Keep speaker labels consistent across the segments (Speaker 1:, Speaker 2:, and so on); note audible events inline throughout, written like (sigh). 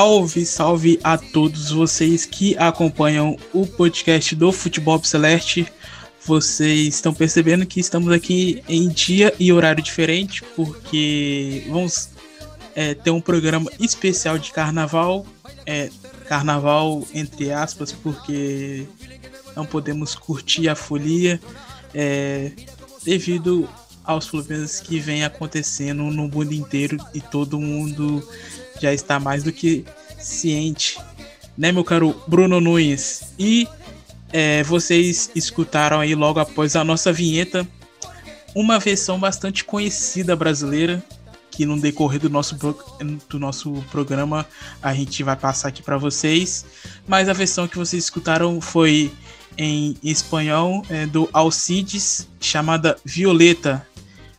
Speaker 1: Salve, salve a todos vocês que acompanham o podcast do Futebol Celeste. Vocês estão percebendo que estamos aqui em dia e horário diferente, porque vamos é, ter um programa especial de carnaval. É, carnaval, entre aspas, porque não podemos curtir a folia é, devido aos problemas que vem acontecendo no mundo inteiro e todo mundo já está mais do que ciente, né, meu caro Bruno Nunes? E é, vocês escutaram aí logo após a nossa vinheta uma versão bastante conhecida brasileira que no decorrer do nosso, do nosso programa a gente vai passar aqui para vocês. Mas a versão que vocês escutaram foi em espanhol é, do Alcides, chamada Violeta.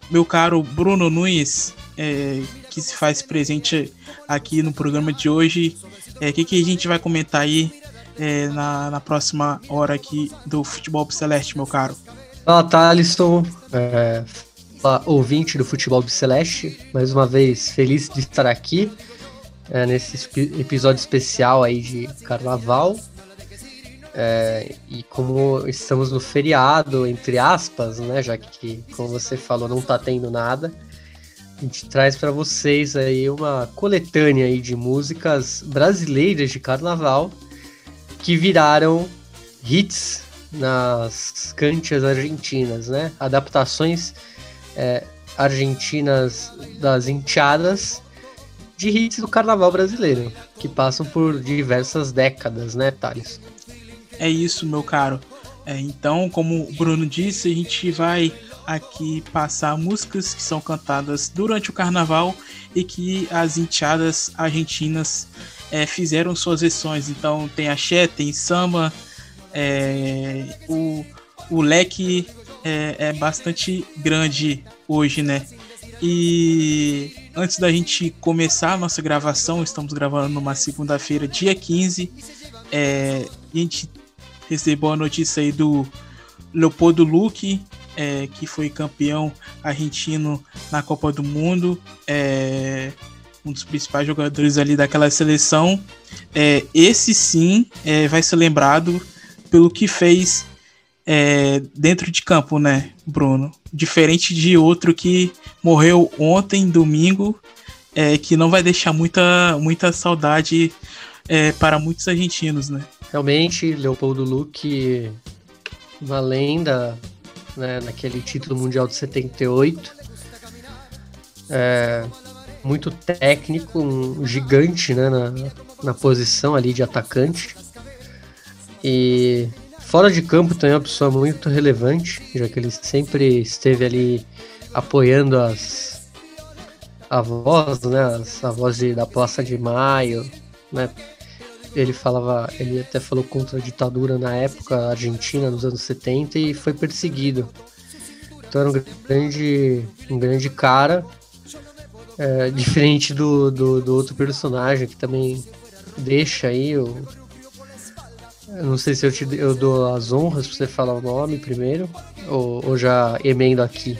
Speaker 1: Meu caro Bruno Nunes, é, que se faz presente aqui no programa de hoje, o é, que, que a gente vai comentar aí é, na, na próxima hora aqui do Futebol Celeste, meu caro?
Speaker 2: Fala, Thalisson. É, ouvinte do Futebol Celeste, mais uma vez feliz de estar aqui é, nesse episódio especial aí de Carnaval. É, e como estamos no feriado, entre aspas, né, já que, como você falou, não está tendo nada, a gente traz para vocês aí uma coletânea aí de músicas brasileiras de Carnaval que viraram hits nas cantias argentinas, né? Adaptações é, argentinas das enteadas de hits do carnaval brasileiro, que passam por diversas décadas, né, Thales?
Speaker 1: É isso, meu caro. É, então, como o Bruno disse, a gente vai aqui passar músicas que são cantadas durante o carnaval e que as enteadas argentinas é, fizeram suas versões. Então, tem axé, tem samba, é, o, o leque é, é bastante grande hoje, né? E antes da gente começar a nossa gravação, estamos gravando numa segunda-feira, dia 15. É, a gente recebeu a notícia aí do Leopoldo Luque, é, que foi campeão argentino na Copa do Mundo. É, um dos principais jogadores ali daquela seleção. É, esse sim é, vai ser lembrado pelo que fez é, dentro de campo, né, Bruno? Diferente de outro que morreu ontem, domingo, é, que não vai deixar muita, muita saudade para muitos argentinos, né?
Speaker 2: Realmente, Leopoldo Luque, uma lenda né, naquele título mundial de 78. É, muito técnico, um gigante né, na, na posição ali de atacante. E Fora de campo também é uma pessoa muito relevante, já que ele sempre esteve ali apoiando as avós, né, as avós de, da Praça de Maio, né, ele falava, ele até falou contra a ditadura na época argentina, nos anos 70, e foi perseguido. Então era um grande, um grande cara, é, (laughs) diferente do, do, do, outro personagem que também deixa aí o, eu não sei se eu, te, eu dou as honras pra você falar o nome primeiro, ou, ou já emendo aqui.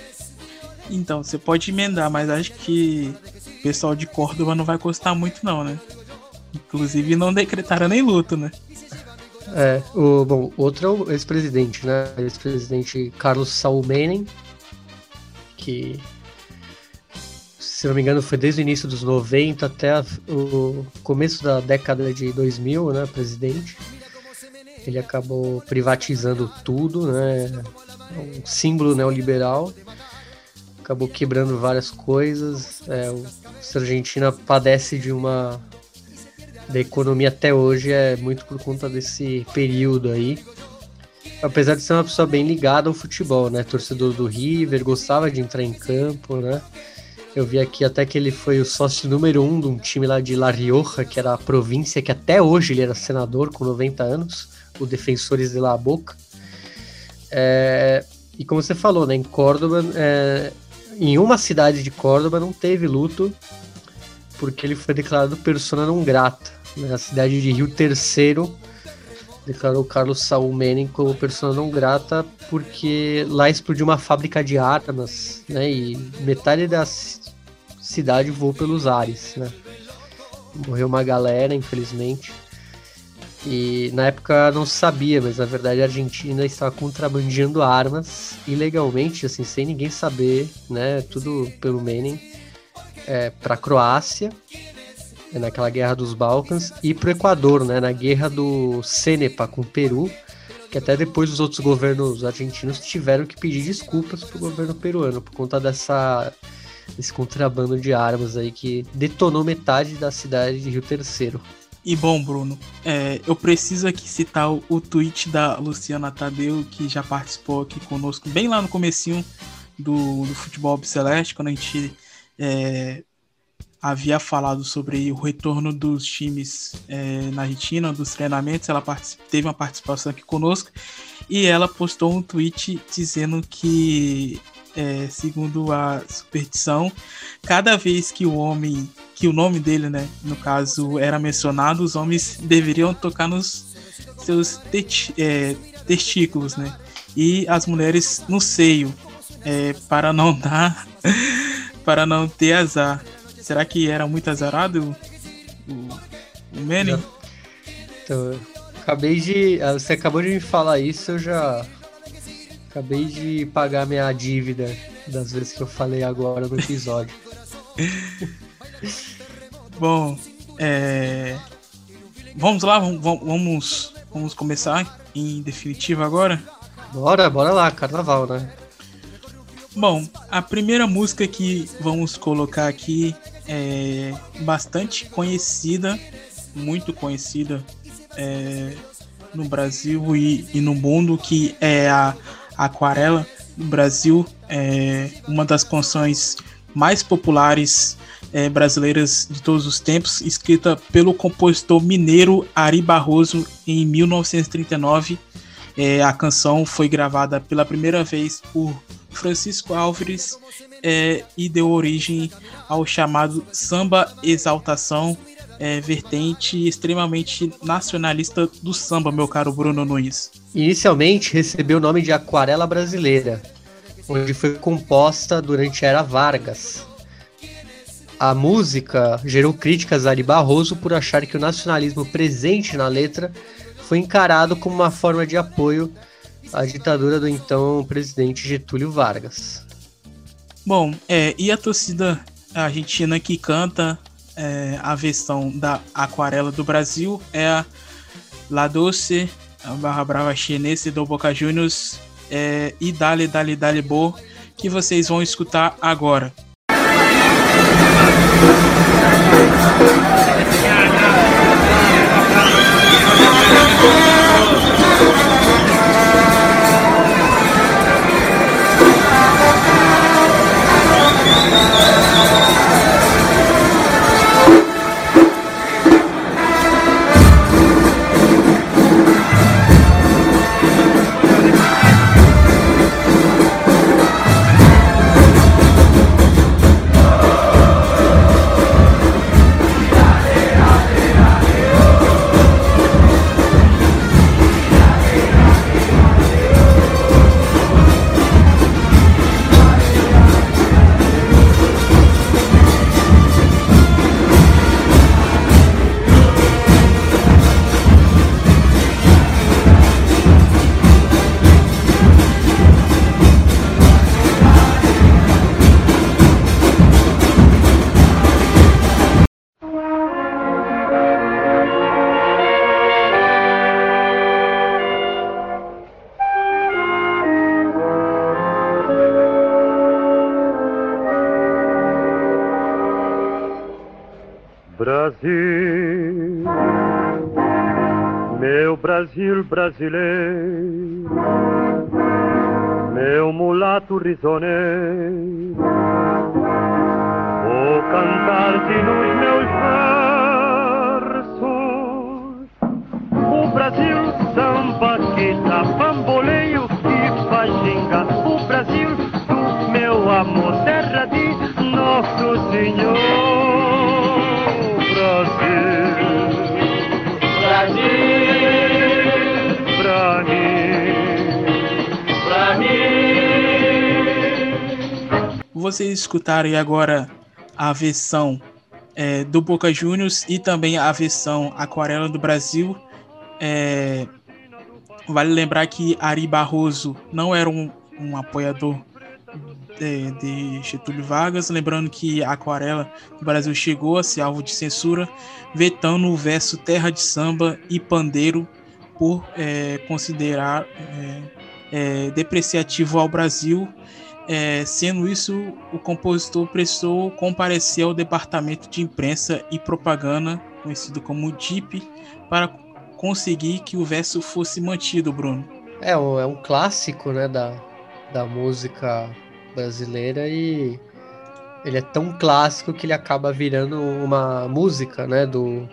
Speaker 1: Então, você pode emendar, mas acho que o pessoal de Córdoba não vai gostar muito não, né? Inclusive não decretaram nem luto, né?
Speaker 2: É, o, bom, outro é o ex-presidente, né? Ex-presidente Carlos Saul Menem, que, se não me engano, foi desde o início dos 90 até o começo da década de 2000, né? Presidente. Ele acabou privatizando tudo, né? Um símbolo neoliberal. acabou quebrando várias coisas. É, o, a Argentina padece de uma da economia até hoje é muito por conta desse período aí. Apesar de ser uma pessoa bem ligada ao futebol, né? Torcedor do River, gostava de entrar em campo, né? Eu vi aqui até que ele foi o sócio número um de um time lá de La Rioja, que era a província que até hoje ele era senador com 90 anos, o Defensores de La Boca. É, e como você falou, né, em Córdoba, é, em uma cidade de Córdoba não teve luto porque ele foi declarado persona não grata. Né, a cidade de Rio Terceiro declarou Carlos Saul Menem como persona não grata porque lá explodiu uma fábrica de armas, né, e metade da cidade voou pelos ares, né. Morreu uma galera, infelizmente. E na época não se sabia, mas na verdade a Argentina estava contrabandeando armas ilegalmente, assim, sem ninguém saber, né? Tudo pelo Menem, é, para a Croácia, naquela guerra dos Balcãs, e para o Equador, né? Na guerra do Cenepa com o Peru, que até depois os outros governos argentinos tiveram que pedir desculpas para o governo peruano por conta dessa desse contrabando de armas aí que detonou metade da cidade de Rio Terceiro.
Speaker 1: E bom, Bruno, é, eu preciso aqui citar o, o, tweet da Luciana Tadeu, que já participou aqui conosco bem lá no comecinho do, do Futebol Celeste, quando a gente é, havia falado sobre o retorno dos times é, na Argentina, dos treinamentos, ela teve uma participação aqui conosco, e ela postou um tweet dizendo que, é, segundo a superstição, cada vez que o homem que o nome dele, né, no caso, era mencionado, os homens deveriam tocar nos seus é, testículos, né? E as mulheres no seio, é, para não dar, (laughs) para não ter azar. Será que era muito azarado o, o Manning?
Speaker 2: Então, acabei de. Ah, você acabou de me falar isso, eu já acabei de pagar minha dívida das vezes que eu falei agora no episódio. (laughs)
Speaker 1: Bom, é... vamos lá, vamos, vamos começar em definitivo agora?
Speaker 2: Bora, bora lá, carnaval, né?
Speaker 1: Bom, a primeira música que vamos colocar aqui é bastante conhecida, muito conhecida é, no Brasil e, e, no mundo, que é a Aquarela. No Brasil, é uma das canções mais populares é, brasileiras de todos os tempos, escrita pelo compositor mineiro Ari Barroso em 1939. É, a canção foi gravada pela primeira vez por Francisco Álvares é, e deu origem ao chamado samba exaltação, é, vertente extremamente nacionalista do samba, meu caro Bruno Nunes.
Speaker 2: Inicialmente recebeu o nome de Aquarela Brasileira, onde foi composta durante a Era Vargas. A música gerou críticas a Ari Barroso por achar que o nacionalismo presente na letra foi encarado como uma forma de apoio à ditadura do então presidente Getúlio Vargas.
Speaker 1: Bom, é, e a torcida argentina que canta é, a versão da Aquarela do Brasil é a La Doce, a Barra Brava Chinesa do Boca Juniors é, e Dale Dale Dale Bo, que vocês vão escutar agora.
Speaker 3: Música Brasil, meu Brasil brasileiro, meu mulato risoneiro, vou cantar-te nos meus versos. O Brasil samba que dá bamboleio que faz ginga. O Brasil do meu amor, terra de Nosso Senhor.
Speaker 1: Vocês escutarem agora a versão é, do Boca Juniors e também a versão Aquarela do Brasil. É, vale lembrar que Ari Barroso não era um, um apoiador de, de, Getúlio Vargas, lembrando que a Aquarela do Brasil chegou a ser alvo de censura, vetando o verso Terra de Samba e Pandeiro por é, considerar é, é, depreciativo ao Brasil. É, sendo isso, o compositor precisou comparecer ao Departamento de Imprensa e Propaganda, conhecido como DIP, para conseguir que o verso fosse mantido, Bruno.
Speaker 2: É, é um clássico né, da, da música brasileira e ele é tão clássico que ele acaba virando uma música né, do,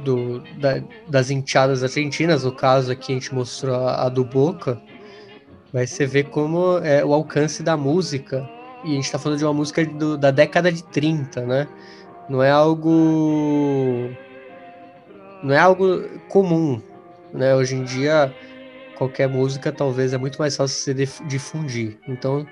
Speaker 2: do, da, das enteadas argentinas, no caso aqui a gente mostrou a, a do Boca, mas você vê como é o alcance da música, e a gente está falando de uma música do, da década de 30, né? Não é algo. Não é algo comum, né? Hoje em dia, qualquer música talvez é muito mais fácil você difundir. Então,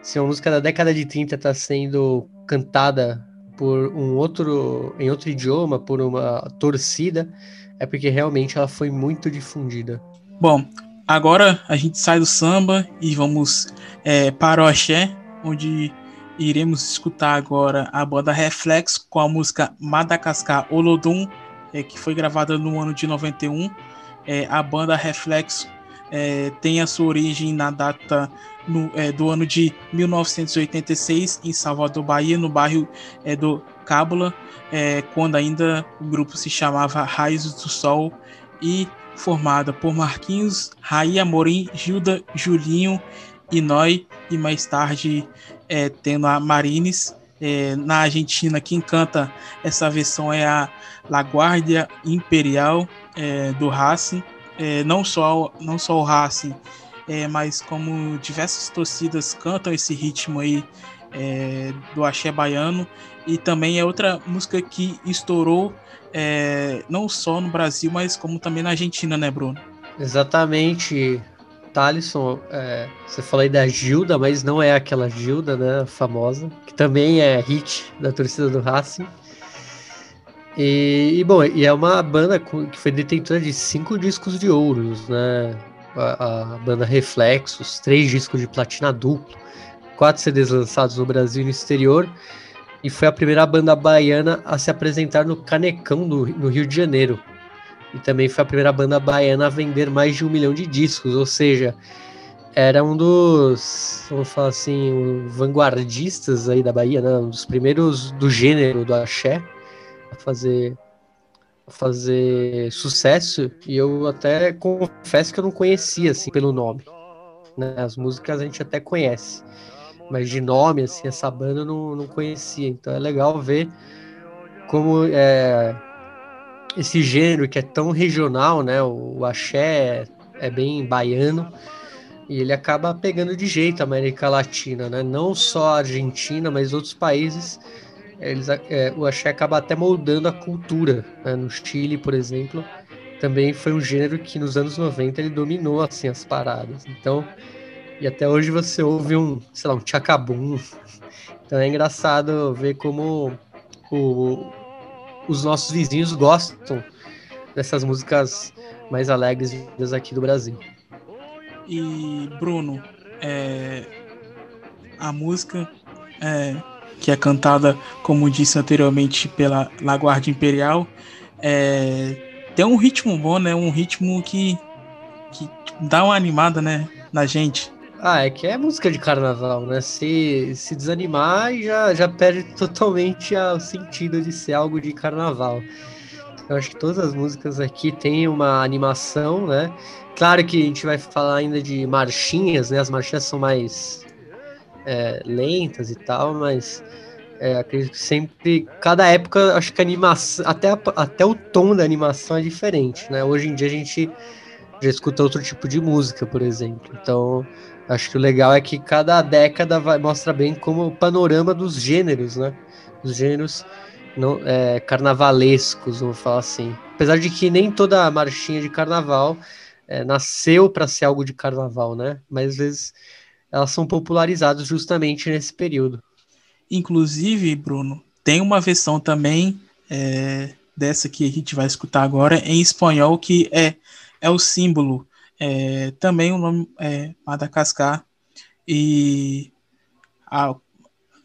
Speaker 2: se uma música da década de 30 está sendo cantada por um outro em outro idioma por uma torcida é porque realmente ela foi muito difundida.
Speaker 1: Bom, agora a gente sai do samba e vamos é, para o axé, onde iremos escutar agora a banda Reflex com a música Madagascar Olodum, é, que foi gravada no ano de 91. É, a banda Reflex é, tem a sua origem na data no, é, do ano de 1986 em Salvador, Bahia, no bairro é, do Cábula, é, quando ainda o grupo se chamava Raios do Sol e formada por Marquinhos, Raí Amorim, Gilda, Julinho, Inói e mais tarde é, tendo a Marines. É, na Argentina, quem canta essa versão é a La Guardia Imperial do Racing é, não, só, não só o Racing, é, mas como diversas torcidas cantam esse ritmo aí é, do axé baiano e também é outra música que estourou é, não só no Brasil, mas como também na Argentina, né, Bruno?
Speaker 2: Exatamente, Thalisson, é, você falou aí da Gilda, mas não é aquela Gilda, né, famosa, que também é hit da torcida do Racing. E, e, bom, e é uma banda que foi detentora de cinco discos de ouros, né? A, a, banda Reflexos, três discos de platina duplo, quatro CDs lançados no Brasil e no exterior, e foi a primeira banda baiana a se apresentar no Canecão no Rio de Janeiro. E também foi a primeira banda baiana a vender mais de um milhão de discos, ou seja, era um dos, vamos falar assim, vanguardistas aí da Bahia, né? Um dos primeiros do gênero do axé fazer fazer sucesso e eu até confesso que eu não conhecia assim pelo nome. Né? As músicas a gente até conhece, mas de nome assim essa banda eu não, não conhecia. Então é legal ver como é, esse gênero que é tão regional, né? O, o axé é, é bem baiano e ele acaba pegando de jeito a América Latina, né? Não só a Argentina, mas outros países eles, é, o axé acaba até moldando a cultura. Né? No Chile, por exemplo, também foi um gênero que nos anos 90 ele dominou assim as paradas. Então, e até hoje você ouve um, sei lá, um tchacabum. Então é engraçado ver como o, os nossos vizinhos gostam dessas músicas mais alegres aqui do Brasil.
Speaker 1: E Bruno, é, a música é, que é cantada, como disse anteriormente, pela Laguardia Imperial, é, tem um ritmo bom, né? Um ritmo que, que dá uma animada, né, na gente.
Speaker 2: Ah, é que é música de carnaval, né? Se, se desanimar, já, já perde totalmente o sentido de ser algo de carnaval. Eu acho que todas as músicas aqui têm uma animação, né? Claro que a gente vai falar ainda de marchinhas, né? As marchinhas são mais é, lentas e tal, mas é, acredito que sempre, cada época, acho que a animação, até, até o tom da animação é diferente, né? Hoje em dia a gente já escuta outro tipo de música, por exemplo. Então, acho que o legal é que cada década vai, mostra bem como o panorama dos gêneros, né? Os gêneros não, é, carnavalescos, vamos falar assim. Apesar de que nem toda marchinha de carnaval é, nasceu para ser algo de carnaval, né? Mas às vezes elas são popularizadas justamente nesse período.
Speaker 1: Inclusive, Bruno, tem uma versão também é, dessa que a gente vai escutar agora em espanhol que é é o símbolo. É, também o nome é Madagascar. E a,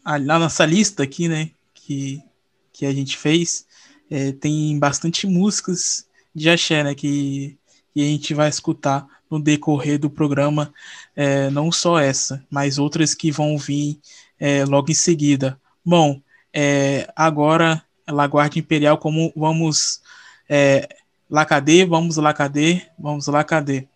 Speaker 1: a, na nossa lista aqui, né, que, que a gente fez, é, tem bastante músicas de axé, né, que, que a gente vai escutar no decorrer do programa, é, não só essa, mas outras que vão vir é, logo em seguida. Bom, é, agora, Laguardia Imperial, como vamos é, Lá cadê? Vamos lá cadê? Vamos lá cadê?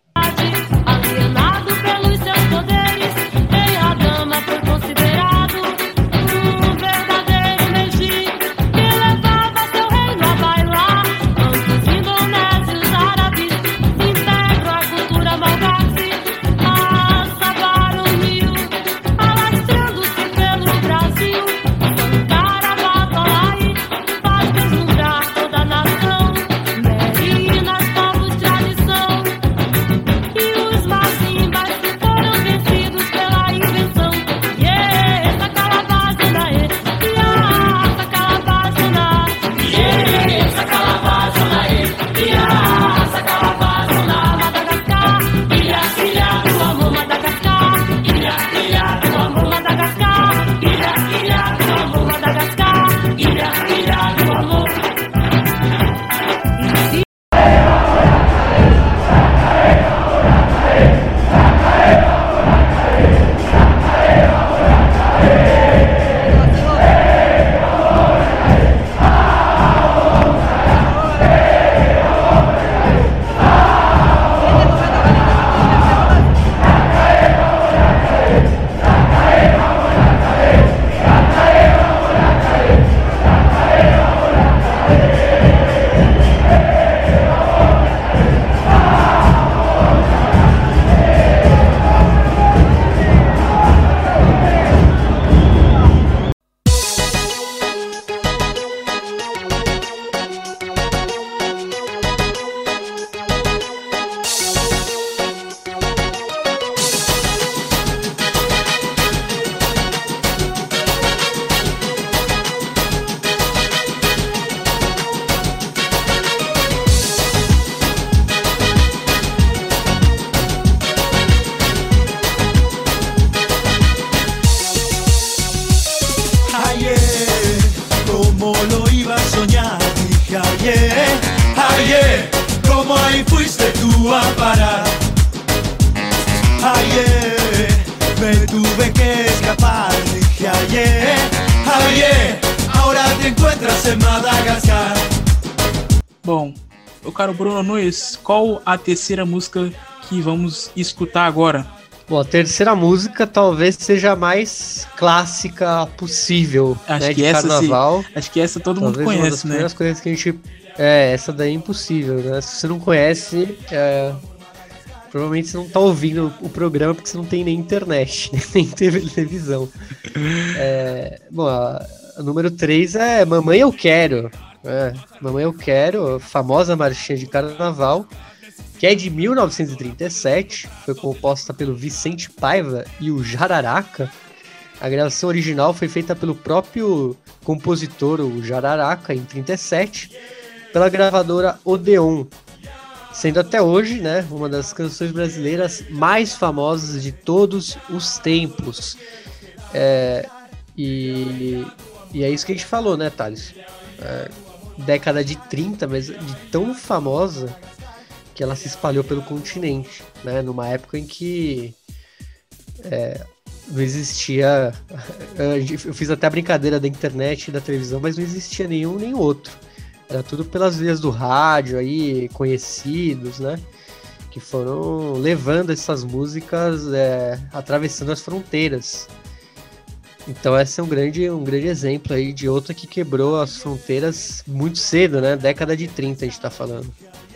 Speaker 1: Qual a terceira música que vamos escutar agora?
Speaker 2: Bom, a terceira música talvez seja a mais clássica possível,
Speaker 1: acho
Speaker 2: né,
Speaker 1: que
Speaker 2: de
Speaker 1: essa
Speaker 2: carnaval.
Speaker 1: Se, acho que essa todo talvez mundo conhece, uma das
Speaker 2: né? primeiras coisas que a gente... É, essa daí é impossível, né? Se você não conhece, é... provavelmente você não tá ouvindo o programa porque você não tem nem internet, (laughs) nem televisão. É... Bom, a, a número 3 é Mamãe Eu Quero, é, Mamãe Eu Quero, famosa marchinha de carnaval, que é de 1937, foi composta pelo Vicente Paiva e o Jararaca. A gravação original foi feita pelo próprio compositor, o Jararaca, em 37, pela gravadora Odeon, sendo até hoje, né, uma das canções brasileiras mais famosas de todos os tempos. É, e, e é isso que a gente falou, né, Thales? É, década de 30, mas de tão famosa que ela se espalhou pelo continente, né? Numa época em que é, não existia. (laughs) Eu fiz até a brincadeira da internet e da televisão, mas não existia nenhum nem outro. Era tudo pelas vias do rádio aí, conhecidos, né? Que foram levando essas músicas, é, atravessando as fronteiras. Então esse é um grande, um grande exemplo aí de outra que quebrou as fronteiras muito cedo, né? Década de 30 a gente tá falando.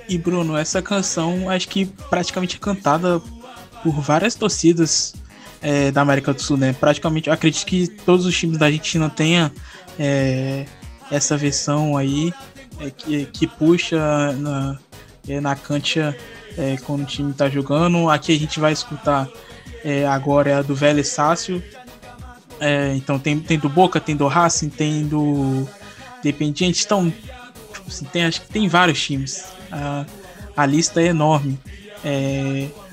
Speaker 1: E Bruno, essa canção acho que praticamente é cantada por várias torcidas é, da América do Sul, né? Praticamente, acredito que todos os times da Argentina tenham é, essa versão aí é, que, que puxa na, é, na cancha é, quando o time está jogando. Aqui a gente vai escutar é, agora a do Vélez Sácio. Então tem, tem do Boca, tem do Racing, tem do Dependiente. Então, tipo assim, tem, acho que tem vários times. A, a lista é enorme.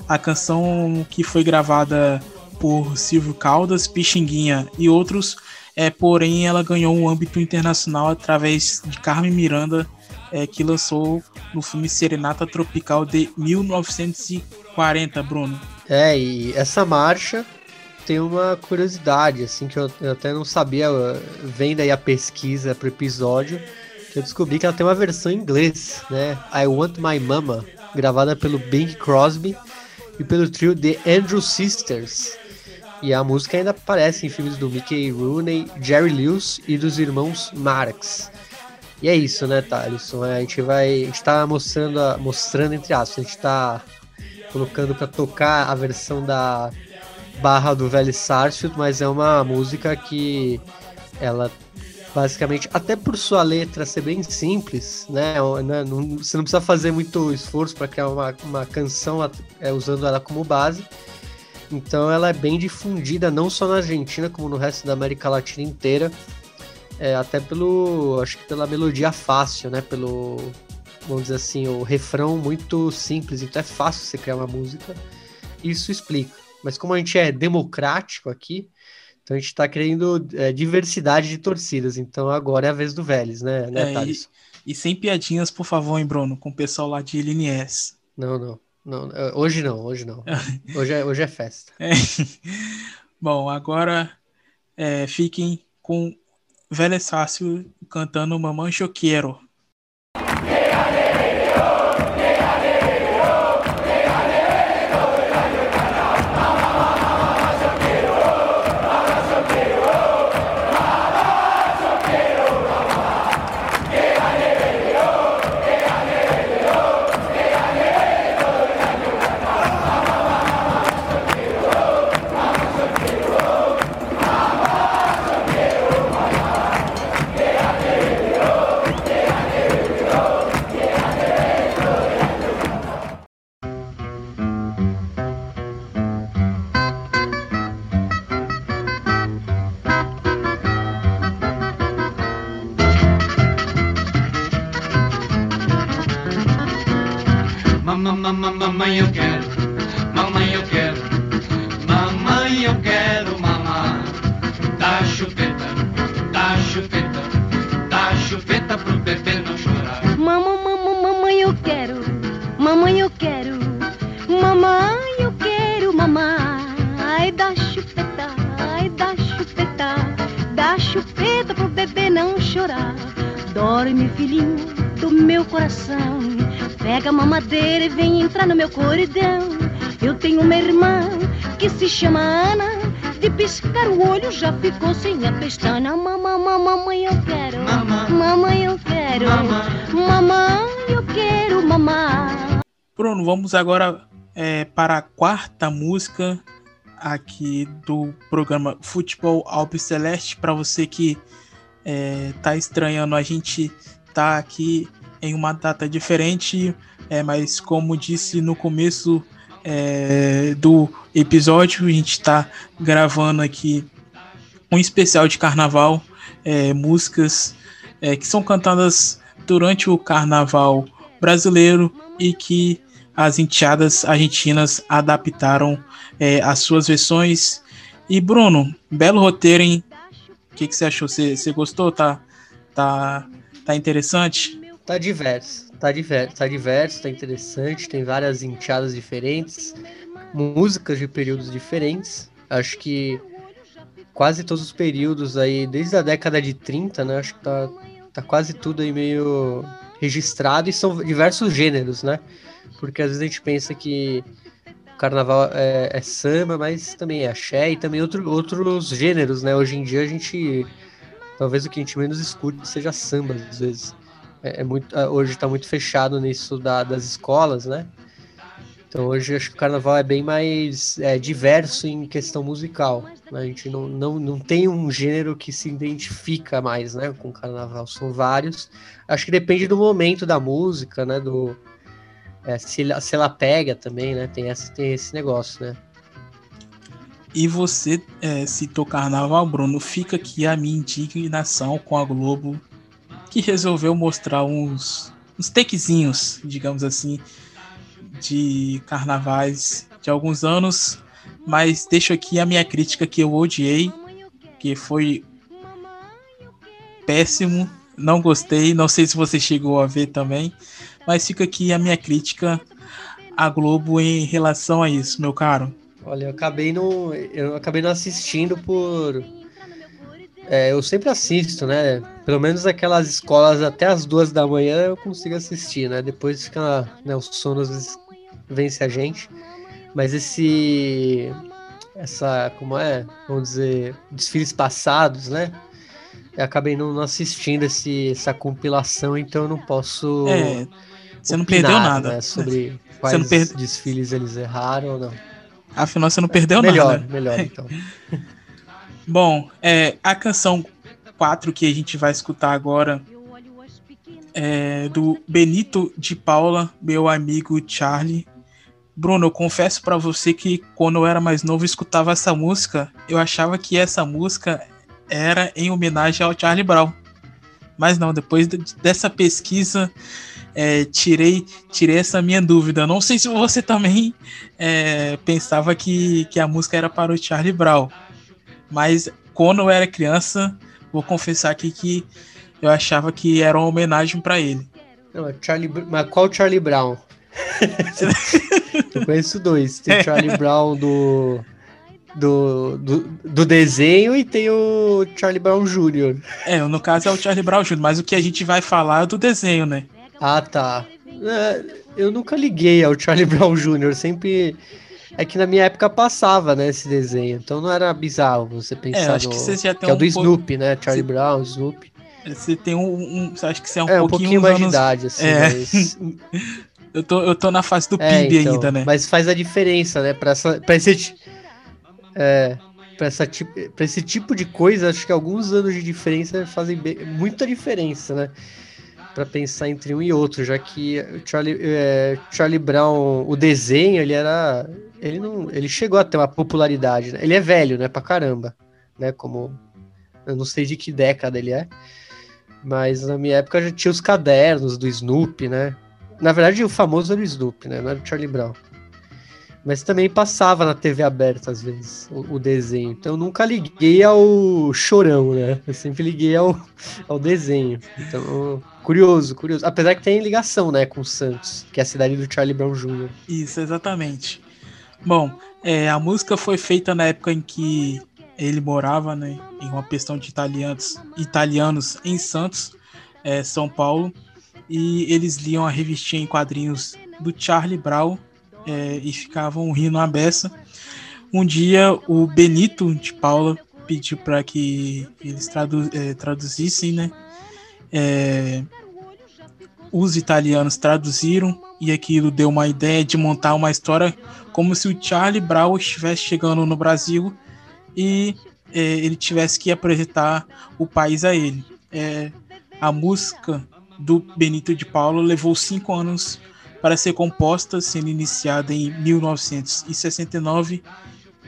Speaker 1: a canção que foi gravada por Silvio Caldas, Pixinguinha e outros, é, porém ela ganhou um âmbito internacional através de Carmen Miranda, é, que lançou no filme Serenata Tropical de 1940, Bruno.
Speaker 2: É, e essa marcha tem uma curiosidade, assim, que eu, eu até não sabia, vendo aí a pesquisa pro episódio, que eu descobri que ela tem uma versão em inglês, né? I Want My Mama, gravada pelo Bing Crosby e pelo trio The Andrew Sisters. E a música ainda aparece em filmes do Mickey Rooney, Jerry Lewis e dos irmãos Marx. E é isso, né, Thaleson? É, a gente vai. A gente tá mostrando, mostrando entre aspas, a gente tá colocando para tocar a versão da Barra do Velho Sarsfield, mas é uma música que ela basicamente, até por sua letra ser bem simples, né? né você não precisa fazer muito esforço para criar uma, uma canção é, usando ela como base. Então ela é bem difundida não só na Argentina, como no resto da América Latina inteira. É, até pelo. Acho que pela melodia fácil, né? Pelo. Vamos dizer assim, o refrão muito simples, então é fácil você criar uma música. Isso explica. Mas como a gente é democrático aqui, então a gente está querendo é, diversidade de torcidas. Então agora é a vez do Vélez, né, né
Speaker 1: é, e, e, sem piadinhas, por favor, hein, Bruno, com o pessoal lá de Liniers.
Speaker 2: Não, não. Não, é, hoje não, hoje não. (laughs) Hoje é, hoje é festa.
Speaker 1: É. (laughs) Bom, agora é, fiquem com Vélez Sácio cantando Mamãe Choqueiro.
Speaker 4: Já ficou sem a pestana. Mamãe, mamãe, eu quero. Mamãe, eu quero. Mamãe, eu quero mamar.
Speaker 1: Bruno, vamos agora é, para a quarta música aqui do programa Futebol Alpes Celeste. Para você que é, tá estranhando, a gente tá aqui em uma data diferente, é, mas como disse no começo é, do episódio, a gente está gravando aqui um especial de carnaval, é, músicas é, que são cantadas durante o carnaval brasileiro e que as enteadas argentinas adaptaram é, as suas versões. E Bruno, belo roteiro, hein? O que, que você achou? Você, você gostou? Tá, tá, tá interessante?
Speaker 2: Tá diverso, tá diverso, tá diverso, tá interessante, tem várias enteadas diferentes, músicas de períodos diferentes, Acho que quase todos os períodos aí, desde a década de 30, né? Acho que tá, tá quase tudo aí meio registrado e são diversos gêneros, né? Porque às vezes a gente pensa que o carnaval é, é samba, mas também é axé e também outro, outros gêneros, né? Hoje em dia a gente. Talvez o que a gente menos escute seja samba, às vezes. É, é muito, hoje está muito fechado nisso da, das escolas, né? Então hoje acho que o carnaval é bem mais é, diverso em questão musical. Né? A gente não, não, não tem um gênero que se identifica mais né, com o carnaval, são vários. Acho que depende do momento da música, né? Do, é, se, se ela pega também, né? Tem, essa, tem esse negócio, né?
Speaker 1: E você é, citou carnaval, Bruno, fica aqui a minha indignação com a Globo, que resolveu mostrar uns, uns takezinhos, digamos assim, de carnavais de alguns anos, mas deixo aqui a minha crítica que eu odiei, que foi péssimo, não gostei, não sei se você chegou a ver também, mas fica aqui a minha crítica à Globo em relação a isso, meu caro.
Speaker 2: Olha, eu acabei não, eu acabei não assistindo por é, eu sempre assisto, né? Pelo menos aquelas escolas até as duas da manhã eu consigo assistir, né? Depois fica, né, o sono vence a gente. Mas esse. Essa. Como é? Vamos dizer. Desfiles passados, né? Eu acabei não, assistindo esse, essa compilação, então eu não posso.
Speaker 1: É, você não opinar, perdeu nada.
Speaker 2: Né, sobre quais per... desfiles eles erraram ou não.
Speaker 1: Afinal, você não perdeu
Speaker 2: melhor,
Speaker 1: nada.
Speaker 2: Melhor, melhor, (laughs) então.
Speaker 1: Bom, é, a canção 4 que a gente vai escutar agora é do Benito de Paula, meu amigo Charlie. Bruno, eu confesso para você que quando eu era mais novo escutava essa música, eu achava que essa música era em homenagem ao Charlie Brown. Mas não, depois dessa pesquisa, é, tirei, tirei essa minha dúvida. Não sei se você também é, pensava que, que a música era para o Charlie Brown. Mas quando eu era criança, vou confessar aqui que eu achava que era uma homenagem para ele.
Speaker 2: Não, Charlie, mas qual Charlie Brown? (laughs) eu conheço dois. Tem o Charlie Brown do, do, do, do, desenho e tem o Charlie Brown Jr.
Speaker 1: É, no caso é o Charlie Brown Jr., mas o que a gente vai falar é do desenho, né?
Speaker 2: Ah, tá. É, eu nunca liguei ao Charlie Brown Jr., sempre. É que na minha época passava, né, esse desenho. Então não era bizarro você pensar é, acho no... que você já tem que um é o do Snoopy, né? Charlie você... Brown, Snoopy.
Speaker 1: Você tem um, um. Você acha que você é um,
Speaker 2: é,
Speaker 1: pouquinho,
Speaker 2: um pouquinho mais anos... de idade, assim. É. Mas... (laughs)
Speaker 1: Eu tô, eu tô na fase do é, PIB então, ainda, né?
Speaker 2: Mas faz a diferença, né? Pra, essa, pra, esse, é, pra, essa, pra esse tipo de coisa, acho que alguns anos de diferença fazem bem, muita diferença, né? Pra pensar entre um e outro, já que Charlie, é, Charlie Brown, o desenho, ele era. Ele não. Ele chegou a ter uma popularidade, né? Ele é velho, né? Pra caramba. Né? Como. Eu não sei de que década ele é. Mas na minha época já tinha os cadernos do Snoopy, né? Na verdade, o famoso era o Snoopy, né? Não era o Charlie Brown. Mas também passava na TV aberta, às vezes, o, o, desenho. Então eu nunca liguei ao chorão, né? Eu sempre liguei ao, ao desenho. Então, curioso, curioso. Apesar que tem ligação, né, com Santos, que é a cidade do Charlie Brown Jr.
Speaker 1: Isso, exatamente. Bom, é, a música foi feita na época em que ele morava, né, em uma questão de italianos, italianos em Santos, é, São Paulo e eles liam a revistinha em quadrinhos do Charlie Brown é, e ficavam rindo a beça. Um dia o Benito de Paula pediu para que eles tradu é, traduzissem, né? É, os italianos traduziram e aquilo deu uma ideia de montar uma história como se o Charlie Brown estivesse chegando no Brasil e é, ele tivesse que apresentar o país a ele. É, a música do Benito de Paula levou cinco anos para ser composta, sendo iniciada em 1969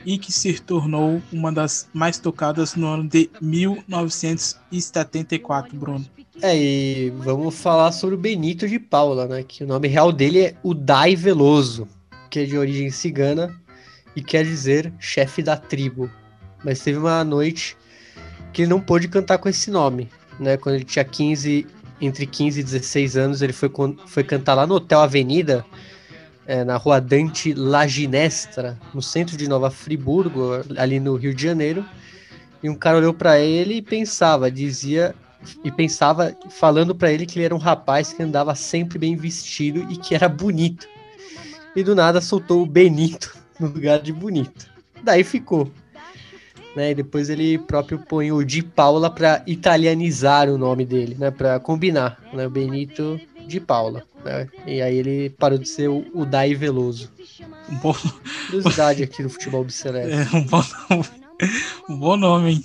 Speaker 1: e que se tornou uma das mais tocadas no ano de 1974, Bruno.
Speaker 2: É, e vamos falar sobre o Benito de Paula, né? Que o nome real dele é Udai Veloso, que é de origem cigana e quer dizer chefe da tribo. Mas teve uma noite que ele não pôde cantar com esse nome, né? Quando ele tinha 15 entre 15 e 16 anos, ele foi, foi cantar lá no Hotel Avenida, é, na rua Dante Laginestra, no centro de Nova Friburgo, ali no Rio de Janeiro. E um cara olhou para ele e pensava, dizia e pensava falando para ele que ele era um rapaz que andava sempre bem vestido e que era bonito. E do nada soltou o Benito no lugar de bonito. Daí ficou. Né, e depois ele próprio põe o de Paula para italianizar o nome dele, né, para combinar, né, o Benito de Paula, né, e aí ele parou de ser o, o Dai Veloso.
Speaker 1: Um bom,
Speaker 2: Curiosidade aqui no futebol Celeste. (laughs)
Speaker 1: é, um bom nome. Um bom nome, hein?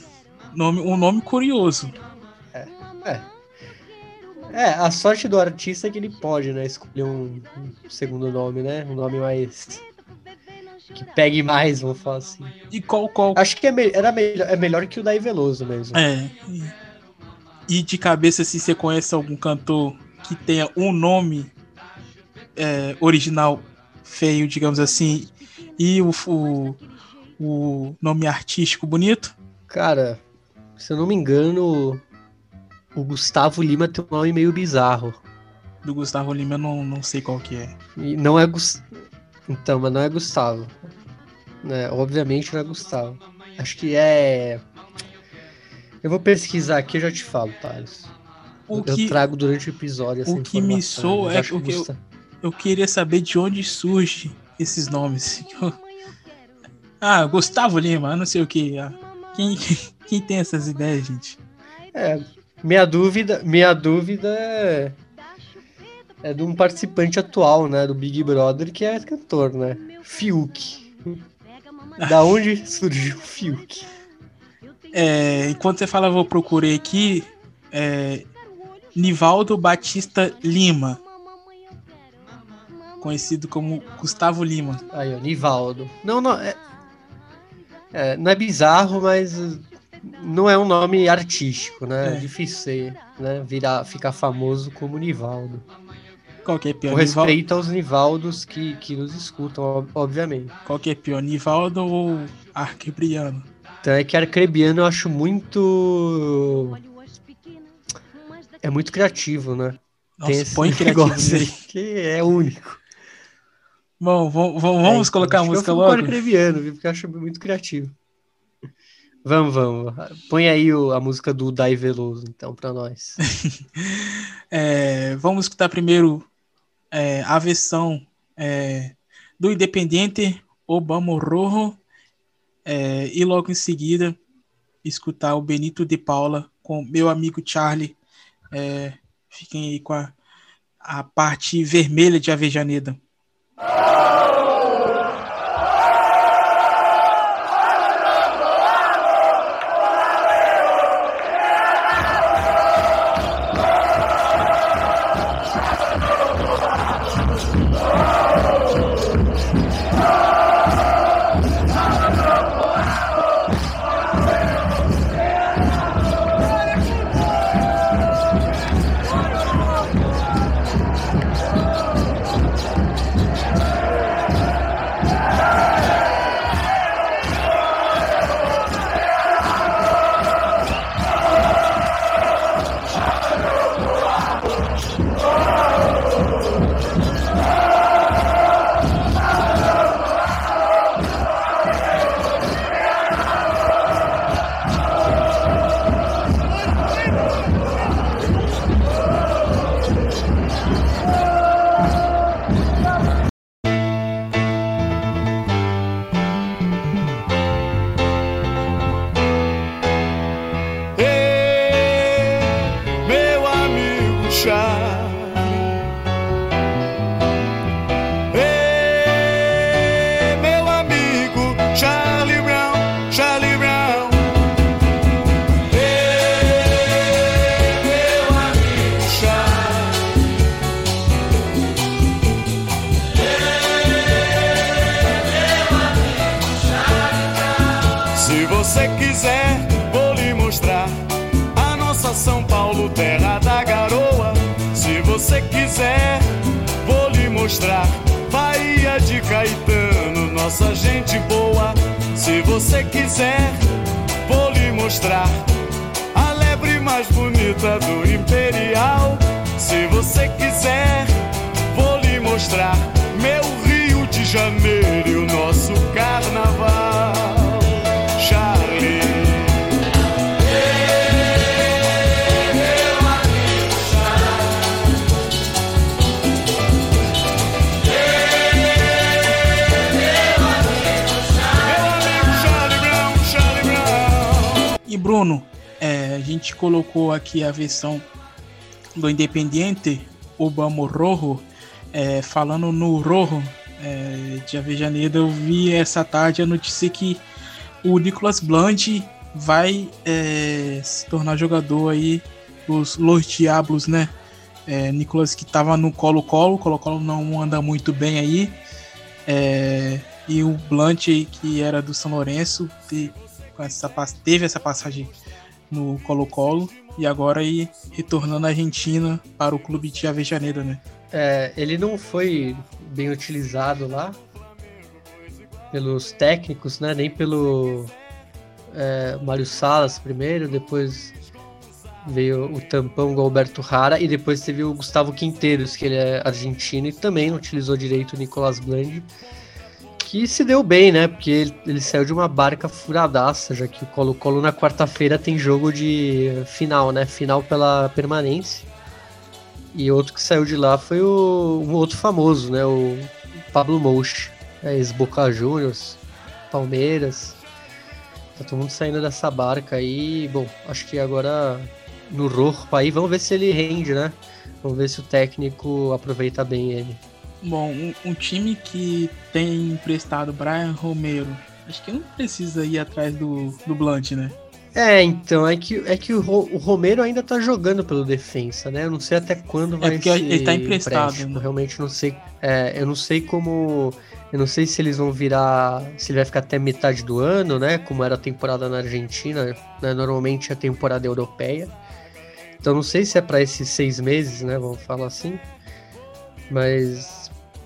Speaker 1: Nome, um nome curioso.
Speaker 2: É. É, a sorte do artista é que ele pode, né, escolher um, um segundo nome, né, um nome mais que pegue mais, vamos falar assim.
Speaker 1: E qual, qual,
Speaker 2: Acho que é, me- era melhor, é melhor que o Dai Veloso mesmo.
Speaker 1: É. E, de cabeça, se você conhece algum cantor que tenha um nome é, original feio, digamos assim, e o, o, o nome artístico bonito?
Speaker 2: Cara, se eu não me engano, o Gustavo Lima tem um nome meio bizarro.
Speaker 1: Do Gustavo Lima, eu não, não sei qual que é.
Speaker 2: E não é Gus... Então, mas não é Gustavo. Né? Obviamente não é Gustavo. Acho que é. Eu vou pesquisar aqui e já te falo, Thales.
Speaker 1: O
Speaker 2: eu
Speaker 1: que
Speaker 2: trago durante o episódio essa
Speaker 1: o que me soa
Speaker 2: mas
Speaker 1: é
Speaker 2: que
Speaker 1: eu- eu queria saber de onde surge esses nomes. (laughs) Ah, Gustavo Lima, não sei o que. Quem, (laughs) quem tem essas ideias, gente?
Speaker 2: É, minha dúvida, minha dúvida é, é de um participante atual, né, do Big Brother, que é cantor, né? Fiuk. Da onde surgiu o Fiuk?
Speaker 1: É, enquanto você fala, eu vou procurar aqui. É, Nivaldo Batista Lima, conhecido como Gustavo Lima.
Speaker 2: Aí, ó, Nivaldo. Não, não, é, é, não é bizarro, mas não é um nome artístico, né?
Speaker 1: É.
Speaker 2: É difícil ser, né? Virar, ficar famoso como Nivaldo.
Speaker 1: Qual que é pior?
Speaker 2: Com respeito aos Nivaldos que, que nos escutam, ob- obviamente.
Speaker 1: Qual que é pior, Nivaldo ou Arquebriano?
Speaker 2: Então é que Arcrebiano eu acho muito. É muito criativo, né?
Speaker 1: Nossa,
Speaker 2: esse
Speaker 1: põe (laughs)
Speaker 2: negócio aí que é único.
Speaker 1: Bom, vamos, vamos,
Speaker 2: É,
Speaker 1: colocar a
Speaker 2: eu
Speaker 1: música
Speaker 2: com
Speaker 1: logo?
Speaker 2: Arcrebiano, viu? Porque eu acho muito criativo. Vamos, vamos. Põe aí o- a música do Dai Veloso, então, pra nós. (laughs)
Speaker 1: É, vamos escutar primeiro é, a versão é, do Independente Obama Rojo é, e logo em seguida escutar o Benito de Paula com meu amigo Charlie. É, fiquem aí com a, a parte vermelha de Avejaneda.
Speaker 5: Ei,
Speaker 1: versão do Independiente, Obama Rojo, é, falando no Rojo é, de Avejaneda, eu vi essa tarde a notícia que o Nicolas Blanche vai é, se tornar jogador aí dos Los Diablos, né? É, Nicolas que estava no Colo-Colo, Colo-Colo não anda muito bem aí. É, e o Blanche, que era do São Lourenço, te- com essa teve essa passagem no Colo-Colo e agora aí retornando à Argentina para o clube de Avejaneda, né?
Speaker 2: É, ele não foi bem utilizado lá pelos técnicos, né? Nem pelo é, Mário Salas primeiro, depois veio o tampão Alberto Rara e depois teve o Gustavo Quinteiros, que ele é argentino e também não utilizou direito o Nicolas Blandi, que se deu bem, né? Porque ele, ele saiu de uma barca furadaça, já que o Colo-Colo na quarta-feira tem jogo de final, né? Final pela permanência. E outro que saiu de lá foi o um outro famoso, né? O Pablo Mouche, é, ex-Boca Juniors, Palmeiras. Tá todo mundo saindo dessa barca aí. Bom, acho que agora no Rojo aí, vamos ver se ele rende, né? Vamos ver se o técnico aproveita bem ele.
Speaker 1: Bom, um, um time que tem emprestado Brian Romero, acho que não precisa ir atrás do, do Blunt, né?
Speaker 2: É, então, é que, é que o, o Romero ainda tá jogando pelo defensa, né? Eu não sei até quando vai
Speaker 1: porque
Speaker 2: ser
Speaker 1: ele tá emprestado,
Speaker 2: empréstimo,
Speaker 1: né?
Speaker 2: Realmente não sei. é, eu não sei como. Eu não sei se eles vão virar. Se ele vai ficar até metade do ano, né? Como era a temporada na Argentina, né? Normalmente a temporada europeia. Então não sei se é pra esses seis meses, né? Vamos falar assim. Mas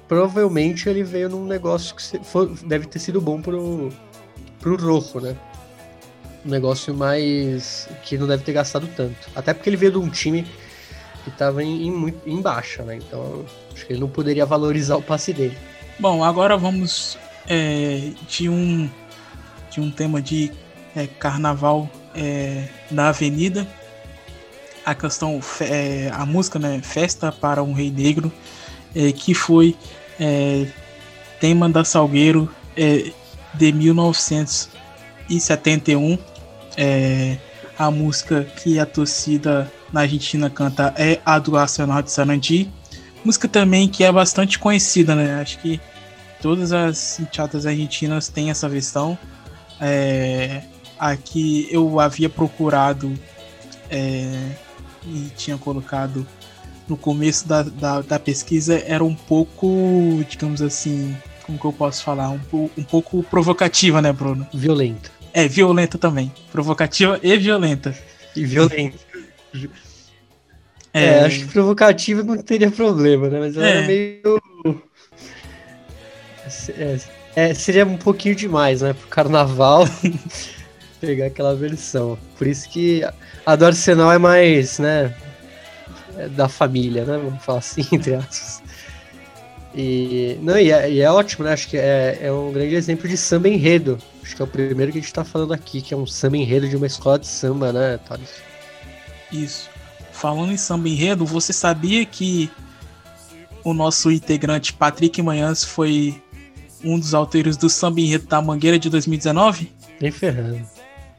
Speaker 2: provavelmente ele veio num negócio que deve ter sido bom pro, pro Rojo, né? um negócio mais. que não deve ter gastado tanto. Até porque ele veio de um time que tava em, em, em baixa, né? Então acho que ele não poderia valorizar o passe dele.
Speaker 1: Bom, agora vamos é, de um de um tema de é, carnaval é, na Avenida. A questão, é, a música, né, Festa para um Rei Negro, é, que foi é, tema da Salgueiro é, de 1971. É, a música que a torcida na Argentina canta é a do Arsenal de Sarandi. Música também que é bastante conhecida, né? Acho que todas as chatas argentinas têm essa versão. É, aqui eu havia procurado é, e tinha colocado no começo da, da, da pesquisa era um pouco, digamos assim, como que eu posso falar? Um, um pouco provocativa, né, Bruno?
Speaker 2: Violenta.
Speaker 1: É, violenta também. Provocativa e violenta.
Speaker 2: E violenta.
Speaker 1: É,
Speaker 2: É, acho que provocativa não teria problema, né? Mas ela
Speaker 1: É.
Speaker 2: era meio. É, é, seria um pouquinho demais, né? Pro carnaval (laughs) pegar aquela versão. Por isso que a do Arsenal é mais, né? Da família, né? Vamos falar assim, (laughs) entre aspas. E, não, e, é, e é ótimo, né? Acho que é, é um grande exemplo de samba enredo. Acho que é o primeiro que a gente tá falando aqui, que é um samba enredo de uma escola de samba, né, Thales?
Speaker 1: Isso. Falando em samba enredo, você sabia que o nosso integrante Patrick Manhãs foi um dos autores do samba enredo da Mangueira de 2019?
Speaker 2: Nem ferrando.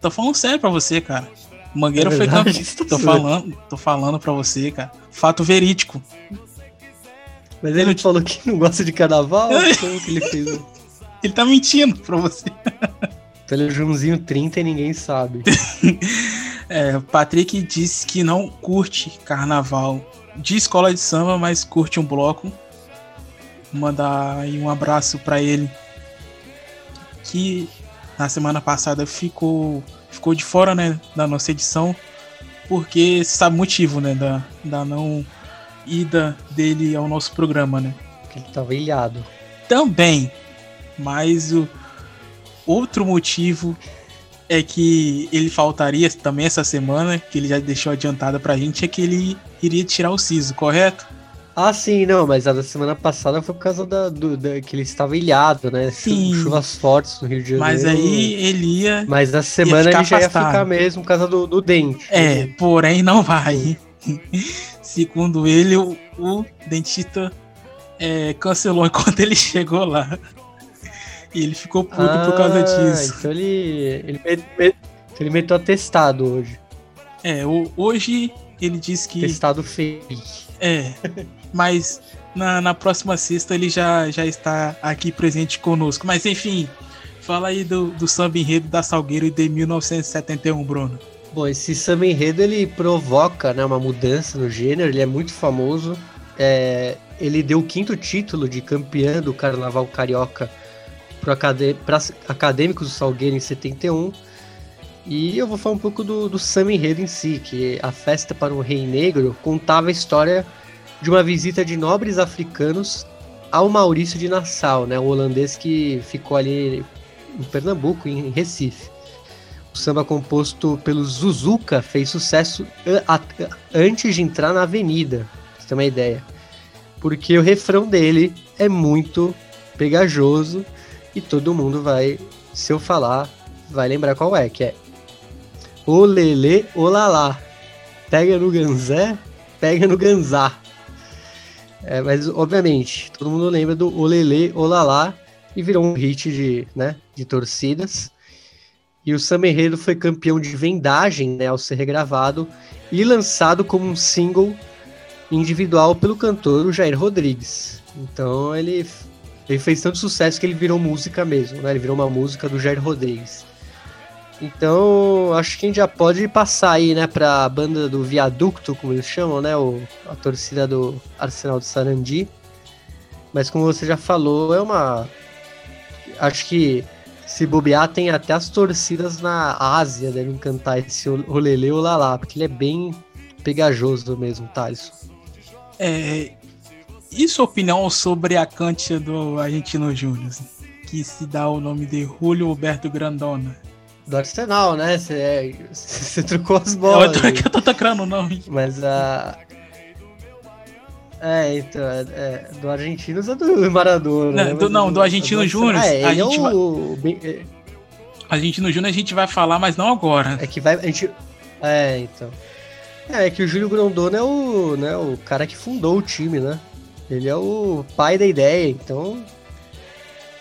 Speaker 1: Tô falando sério pra você, cara. Mangueira
Speaker 2: É
Speaker 1: foi.
Speaker 2: Tá
Speaker 1: Tô (laughs) falando, tô falando pra você, cara. Fato verídico.
Speaker 2: Mas ele falou que não gosta de carnaval? (laughs) Como que ele fez?
Speaker 1: Ele tá mentindo pra você.
Speaker 2: Então ele é o Joãozinho 30 e ninguém sabe. (laughs)
Speaker 1: É, o Patrick disse que não curte carnaval de escola de samba, mas curte um bloco. Mandar aí um abraço pra ele. Que na semana passada ficou, ficou de fora né, da nossa edição. Porque sabe o motivo né, da, da não ida dele ao nosso programa, né?
Speaker 2: Porque ele tava ilhado.
Speaker 1: Também. Mas o outro motivo é que ele faltaria também essa semana, que ele já deixou adiantada pra gente, é que ele iria tirar o siso, correto?
Speaker 2: Ah, sim, não, mas a da semana passada foi por causa da, do, da, que ele estava ilhado, né?
Speaker 1: Sim.
Speaker 2: Chuvas fortes no Rio de Janeiro.
Speaker 1: Mas aí ele ia.
Speaker 2: Mas na semana ele já ia
Speaker 1: afastado.
Speaker 2: ficar mesmo por causa do, do dente.
Speaker 1: É, porém não vai. (laughs) Segundo ele, o, o dentista é, cancelou enquanto ele chegou lá. E ele ficou puto por causa
Speaker 2: Ah,
Speaker 1: disso.
Speaker 2: Então ele, ele, met- met- ele meteu atestado hoje.
Speaker 1: É, o- hoje ele disse que.
Speaker 2: Testado fake.
Speaker 1: É, (laughs) mas na, na próxima sexta ele já, já está aqui presente conosco. Mas enfim, fala aí do, do samba enredo da Salgueiro de 1971, Bruno.
Speaker 2: Bom, esse samba enredo ele provoca né, uma mudança no gênero, ele é muito famoso. É, ele deu o quinto título de campeão do Carnaval Carioca para acadêmicos do Salgueiro em 71. E eu vou falar um pouco do, do samba enredo em si, que a festa para um rei negro contava a história de uma visita de nobres africanos ao Maurício de Nassau, né, o holandês que ficou ali em Pernambuco, em Recife. O samba composto pelo Zuzuka fez sucesso a- a- antes de entrar na avenida, pra você ter uma ideia. Porque o refrão dele é muito pegajoso e todo mundo vai, se eu falar, vai lembrar qual é, que é Olele, olalá. Pega no ganzé, pega no ganzá. É, mas, obviamente, todo mundo lembra do Olele, olalá e virou um hit de, né, de torcidas. E o Samba Enredo foi campeão de vendagem né, ao ser regravado e lançado como um single individual pelo cantor Jair Rodrigues. Então ele, ele fez tanto sucesso que ele virou música mesmo, né? Ele virou uma música do Jair Rodrigues. Então acho que a gente já pode passar aí, né, para a banda do Viaducto, como eles chamam, né? O, a torcida do Arsenal de Sarandi. Mas como você já falou, é uma. Acho que se bobear, tem até as torcidas na Ásia devem cantar esse olele olalá, porque ele é bem pegajoso mesmo, Thaleson.
Speaker 1: É, e sua opinião sobre a cantia do Argentino Júnior, que se dá o nome de Julio Alberto Grandona?
Speaker 2: Do Arsenal, né? Você (laughs) trocou as
Speaker 1: É
Speaker 2: bolas.
Speaker 1: que (laughs) eu tô tocando o nome.
Speaker 2: Mas a. É, então, é, é, do Argentinos é do Maradona.
Speaker 1: Não,
Speaker 2: né?
Speaker 1: do- não, do Argentino Júnior,
Speaker 2: É,
Speaker 1: a
Speaker 2: é
Speaker 1: gente
Speaker 2: o. é-
Speaker 1: Argentino Júnior a gente vai falar, mas não agora.
Speaker 2: É que vai. A gente, é, então. É, é que o Júlio Grondona é o, né, o cara que fundou o time, né? Ele é o pai da ideia, então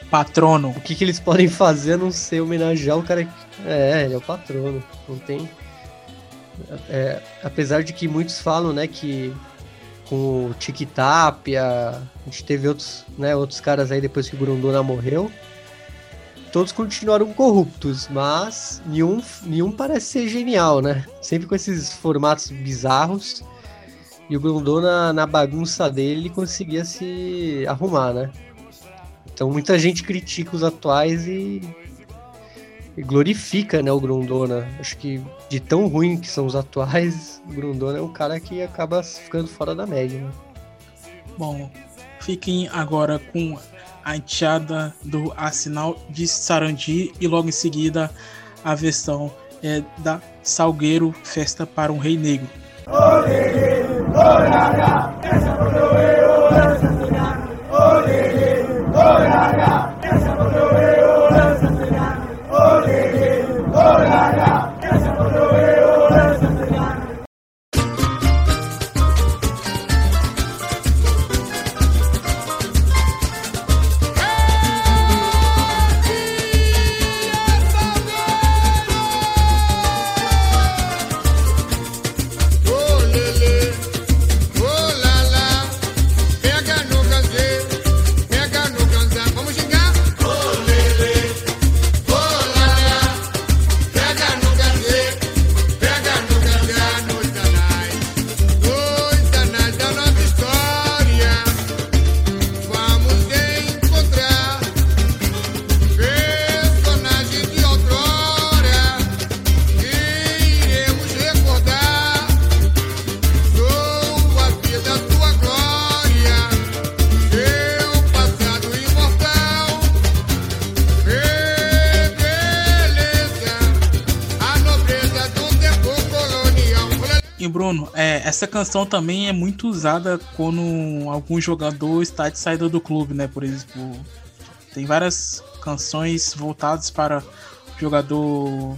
Speaker 1: Patrono.
Speaker 2: o que, que eles podem fazer a não ser homenagear o cara que. É, ele é o patrono. Não tem. É, apesar de que muitos falam, né, que com o Tic Tapia, a gente teve outros, né, outros caras aí depois que o Grondona morreu. Todos continuaram corruptos, mas nenhum, nenhum parece ser genial, né? Sempre com esses formatos bizarros. E o Grondona, na bagunça dele, ele conseguia se arrumar, né? Então muita gente critica os atuais e glorifica né, o Grondona. Acho que de tão ruim que são os atuais, o Grondona é um cara que acaba ficando fora da média. Né?
Speaker 1: Bom, fiquem agora com a enteada do Arsenal de Sarandi e logo em seguida a versão é, da Salgueiro Festa para um Rei Negro.
Speaker 6: Oh lele, oh la la,
Speaker 1: canção também é muito usada quando algum jogador está de saída do clube, né? Por exemplo, tem várias canções voltadas para jogador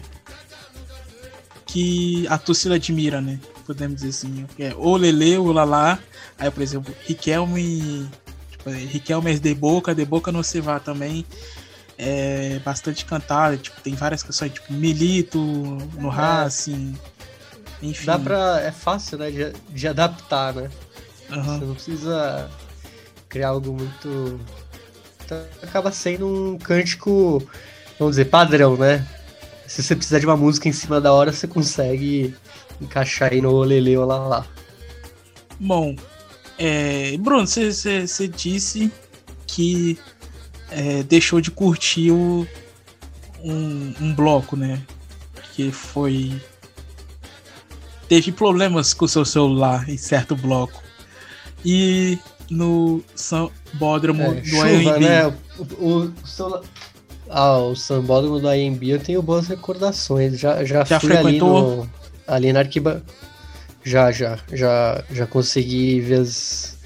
Speaker 1: que a torcida admira, né? Podemos dizer assim. É o Lele, o Lalá. Aí, por exemplo, Riquelme. Tipo, é, Riquelme é de Boca, de Boca no se vá também. É bastante cantada. Tipo, tem várias canções, tipo, Milito, no. Racing. Enfim.
Speaker 2: Dá pra. É fácil, né? De, de adaptar, né?
Speaker 1: Aham.
Speaker 2: Você não precisa criar algo muito. Então, acaba sendo um cântico, vamos dizer, padrão, né? Se você precisar de uma música em cima da hora, você consegue encaixar aí no olele ou lá lá.
Speaker 1: Bom, é, Bruno, você disse que é, deixou de curtir o, um, um bloco, né? Que foi. Teve problemas com o seu celular em certo bloco. E no Sambódromo
Speaker 2: É,
Speaker 1: do
Speaker 2: chuva,
Speaker 1: AMB.
Speaker 2: né? O, o, o celular- Ah, o sambódromo do IMB eu tenho boas recordações. Já, já,
Speaker 1: Já
Speaker 2: fui ali
Speaker 1: frequentou?
Speaker 2: no. Ali na arquibancada. Já, já, já, já consegui ver as.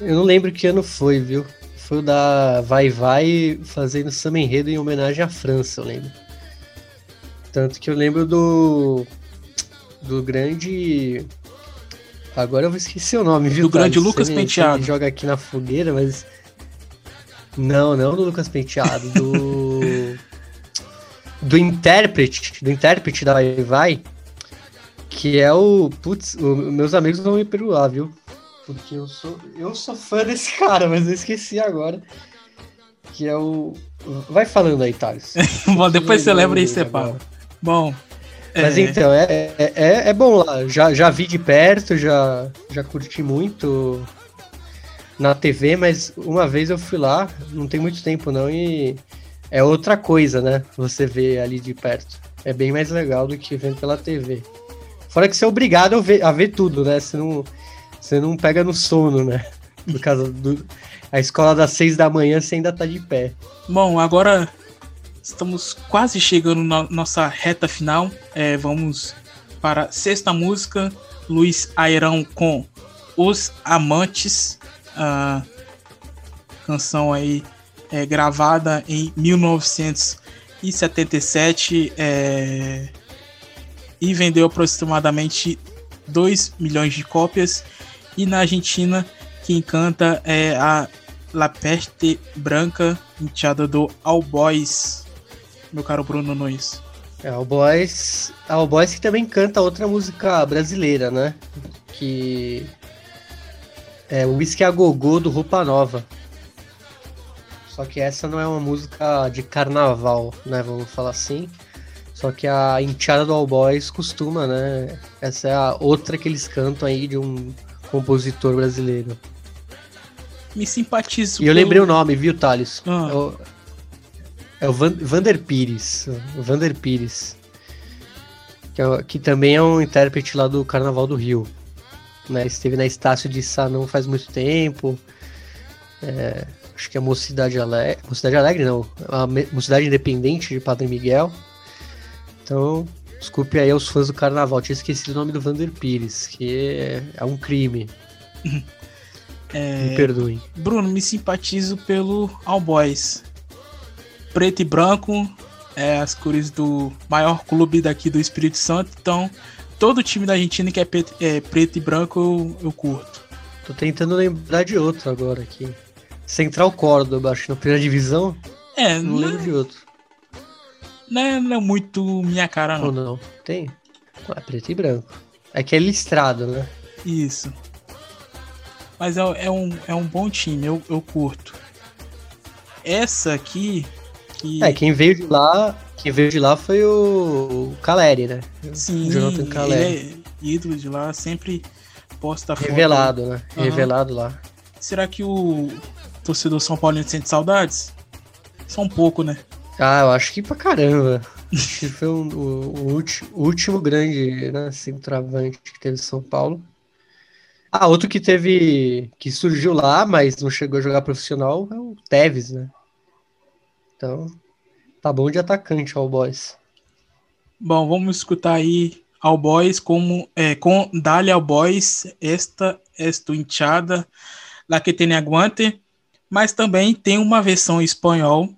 Speaker 2: Eu não lembro que ano foi, viu? Foi o da Vai Vai fazendo samba enredo em homenagem à França, eu lembro. Tanto que eu lembro do. Do grande. Agora eu vou esquecer o nome, viu?
Speaker 1: Do grande
Speaker 2: Thales?
Speaker 1: Lucas
Speaker 2: Você você me
Speaker 1: Penteado.
Speaker 2: joga aqui na fogueira, mas. Não, não do Lucas Penteado, do. (laughs) do intérprete, do intérprete da Vai Vai, que é o. Putz, o- meus amigos vão me perdoar, viu? Porque eu sou. Eu sou fã desse (laughs) cara, mas eu esqueci agora. Que é o. Vai falando aí, Thales. (laughs)
Speaker 1: Bom, depois você lembra e separa. Bom.
Speaker 2: Mas
Speaker 1: é,
Speaker 2: então, é, é, é, é bom lá. Já, já vi de perto, já, já curti muito na TV, mas uma vez eu fui lá, não tem muito tempo não, e é outra coisa, né? Você vê ali de perto. É bem mais legal do que vendo pela TV. Fora que você é obrigado a ver, a ver tudo, né? Você não, você não pega no sono, né? Por causa do. A escola das seis da manhã você ainda tá de pé.
Speaker 1: Bom, agora estamos quase chegando na nossa reta final. É, vamos para a sexta música, Luiz Airão com Os Amantes. A canção aí é, gravada em 1977 é, e vendeu aproximadamente 2 milhões de cópias. E na Argentina, quem canta é a La Peste Branca, enteada do All Boys, meu caro Bruno Nunes.
Speaker 2: É, o Boys. Ah, o Boys que também canta outra música brasileira, né? Que. É o Whisky a Gogô do Roupa Nova. Só que essa não é uma música de carnaval, né? Vamos falar assim. Só que a enteada do All Boys costuma, né? Essa é a outra que eles cantam aí de um compositor brasileiro.
Speaker 1: Me simpatizo
Speaker 2: E eu lembrei o nome, viu, Thales?
Speaker 1: Ah.
Speaker 2: O, é o Van, Vander Pires. O Vander Pires. Que, é que também é um intérprete lá do Carnaval do Rio. Né? Esteve na Estácio de Sá não faz muito tempo. É, acho que é Mocidade Alegre. Mocidade Alegre, não. A Mocidade Independente de Padre Miguel. Então, desculpe aí aos fãs do Carnaval. Tinha esquecido o nome do Vander Pires, que é, é um crime. (laughs) Me perdoem.
Speaker 1: Bruno, me simpatizo pelo All Boys. Preto e branco, é as cores do maior clube daqui do Espírito Santo. Então, todo time da Argentina que é preto, é preto e branco eu, eu curto.
Speaker 2: Tô tentando lembrar de outro agora aqui. Central Córdoba, acho que na primeira divisão.
Speaker 1: É,
Speaker 2: Não
Speaker 1: não,
Speaker 2: lembro de outro.
Speaker 1: não é, não é muito minha cara,
Speaker 2: Ou
Speaker 1: não.
Speaker 2: não? Tem? É preto e branco. É que é listrado, né?
Speaker 1: Isso. Mas é, é um, é um bom time, eu, eu curto. Essa aqui. Que,
Speaker 2: É, quem veio de lá. Quem veio de lá foi o, o Caleri, né?
Speaker 1: sim,
Speaker 2: Jonathan
Speaker 1: ele
Speaker 2: Caleri.
Speaker 1: é ídolo de lá, sempre posta foto.
Speaker 2: Revelado, né?
Speaker 1: Aham.
Speaker 2: Revelado lá.
Speaker 1: Será que o torcedor São Paulino sente saudades? Só um pouco, né?
Speaker 2: Ah, eu acho que pra caramba. Acho que foi um- o, o o último grande né, centroavante que teve São Paulo. Ah, outro que teve. que surgiu lá, mas não chegou a jogar profissional é o Tevez, né? Então, tá bom de atacante, All Boys.
Speaker 1: Bom, vamos escutar aí ao boys como é, com Dale ao boys esta esto hinchada la que tem aguante, mas também tem uma versão em espanhol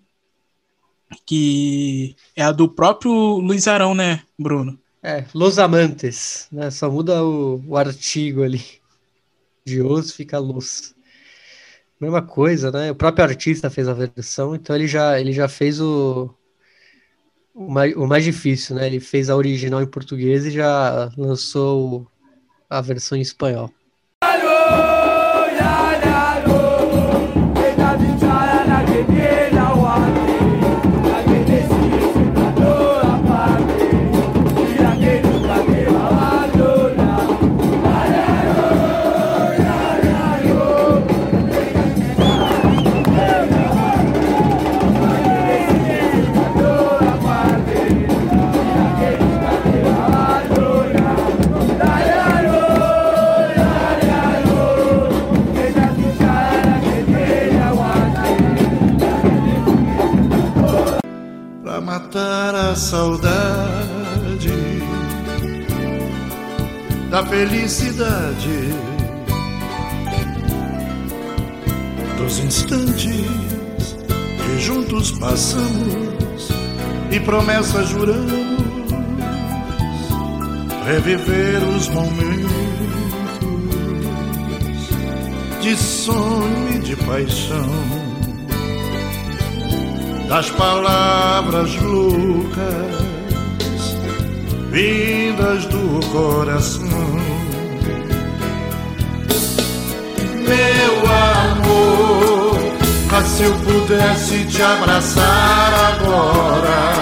Speaker 1: que é a do próprio Luiz Arão, né, Bruno?
Speaker 2: É, Los Amantes, né? Só muda o, o artigo ali. De os fica los. Mesma coisa, né? O próprio artista fez a versão, então ele já, ele já fez o, o, mais, o mais difícil, né? Ele fez a original em português e já lançou a versão em espanhol.
Speaker 7: Matar a saudade da felicidade dos instantes que juntos passamos e promessas juramos reviver os momentos de sonho e de paixão das palavras loucas vindas do coração. Meu amor, ah, se eu pudesse te abraçar agora,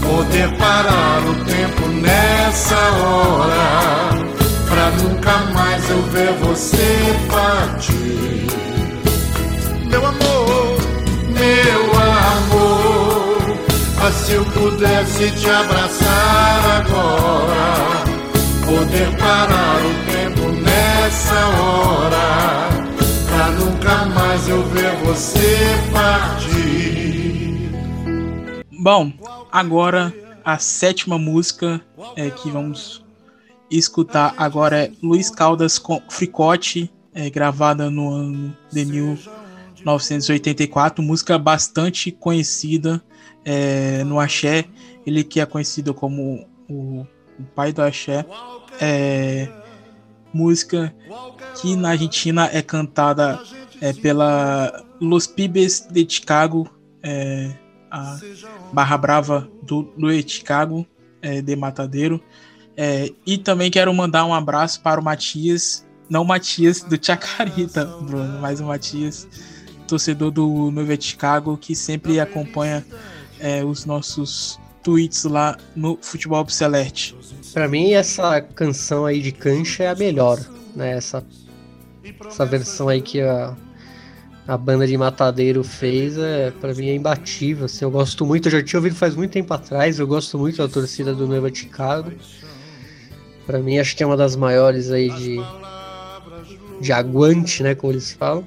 Speaker 7: poder parar o tempo nessa hora, pra nunca mais eu ver você partir. Se eu pudesse te abraçar agora, poder parar o tempo nessa hora, pra nunca mais eu ver você partir.
Speaker 1: Bom, agora a sétima música é, que vamos escutar agora é Luiz Caldas com Fricote, é, gravada no ano de 1984, música bastante conhecida é, no axé, ele que é conhecido como o, o pai do axé, é, música que na Argentina é cantada é, pela Los Pibes de Chicago, é, a Barra Brava do, do Chicago, é, de Matadeiro. É, e também quero mandar um abraço para o Matias, não o Matias do Chacarita, Bruno, mas o Matias, torcedor do Novo Chicago, que sempre acompanha é, os nossos tweets lá no Futebol Celeste.
Speaker 2: Pra mim, essa canção aí de cancha é a melhor, né? Essa, essa versão aí que a, a banda de Matadeiro fez, é, pra mim é imbatível. Assim, eu gosto muito, eu já tinha ouvido faz muito tempo atrás, eu gosto muito da torcida do Nova Chicago. Pra mim, acho que é uma das maiores aí de, de aguante, né? Como eles falam.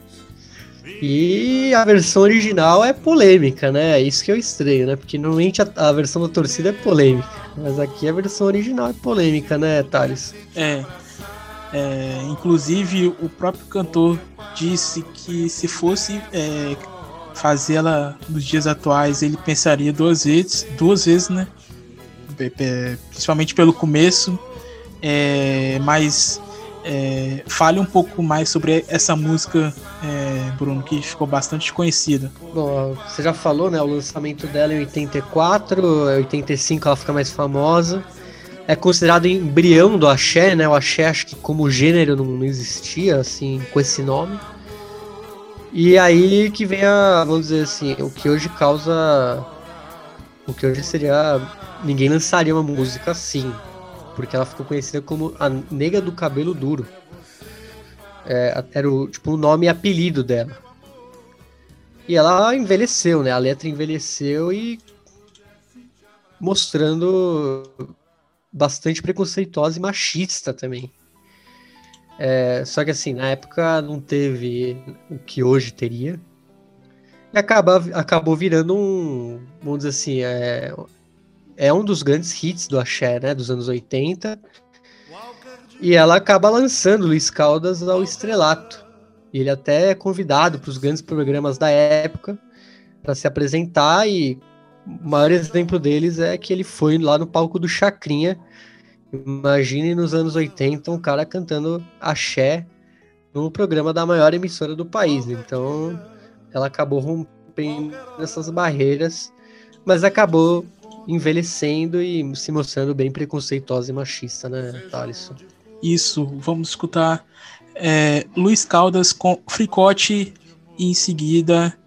Speaker 2: E a versão original é polêmica, né? É isso que eu estranho, né? Porque normalmente a, a versão da torcida é polêmica. Mas aqui a versão original é polêmica, né, Thales?
Speaker 1: É, é, inclusive o próprio cantor disse que se fosse é, fazê-la nos dias atuais, ele pensaria duas vezes, duas vezes, né? Principalmente pelo começo, é, mas é, fale um pouco mais sobre essa música, é, Bruno, que ficou bastante conhecida.
Speaker 2: Bom, você já falou, né? O lançamento dela em 84, em 85 ela fica mais famosa. É considerado embrião do axé, né? O axé acho que como gênero não, não existia, assim, com esse nome. E aí que vem a, vamos dizer assim, o que hoje causa. O que hoje seria. Ninguém lançaria uma música assim. Porque ela ficou conhecida como a nega do cabelo duro. É, era o, tipo, o nome e apelido dela. E ela envelheceu, né? A letra envelheceu e mostrando bastante preconceituosa e machista também. É, só que assim, na época não teve o que hoje teria. E acaba, acabou virando um, vamos dizer assim, é, é um dos grandes hits do axé, né, dos anos 80. E ela acaba lançando Luiz Caldas ao estrelato. E ele até é convidado para os grandes programas da época para se apresentar e o maior exemplo deles é que ele foi lá no palco do Chacrinha. Imagine nos anos 80 um cara cantando axé no programa da maior emissora do país. Então, ela acabou rompendo essas barreiras, mas acabou envelhecendo e se mostrando bem preconceituosa e machista, né, Thaleson?
Speaker 1: Isso, vamos escutar é, Luiz Caldas com Fricote e em seguida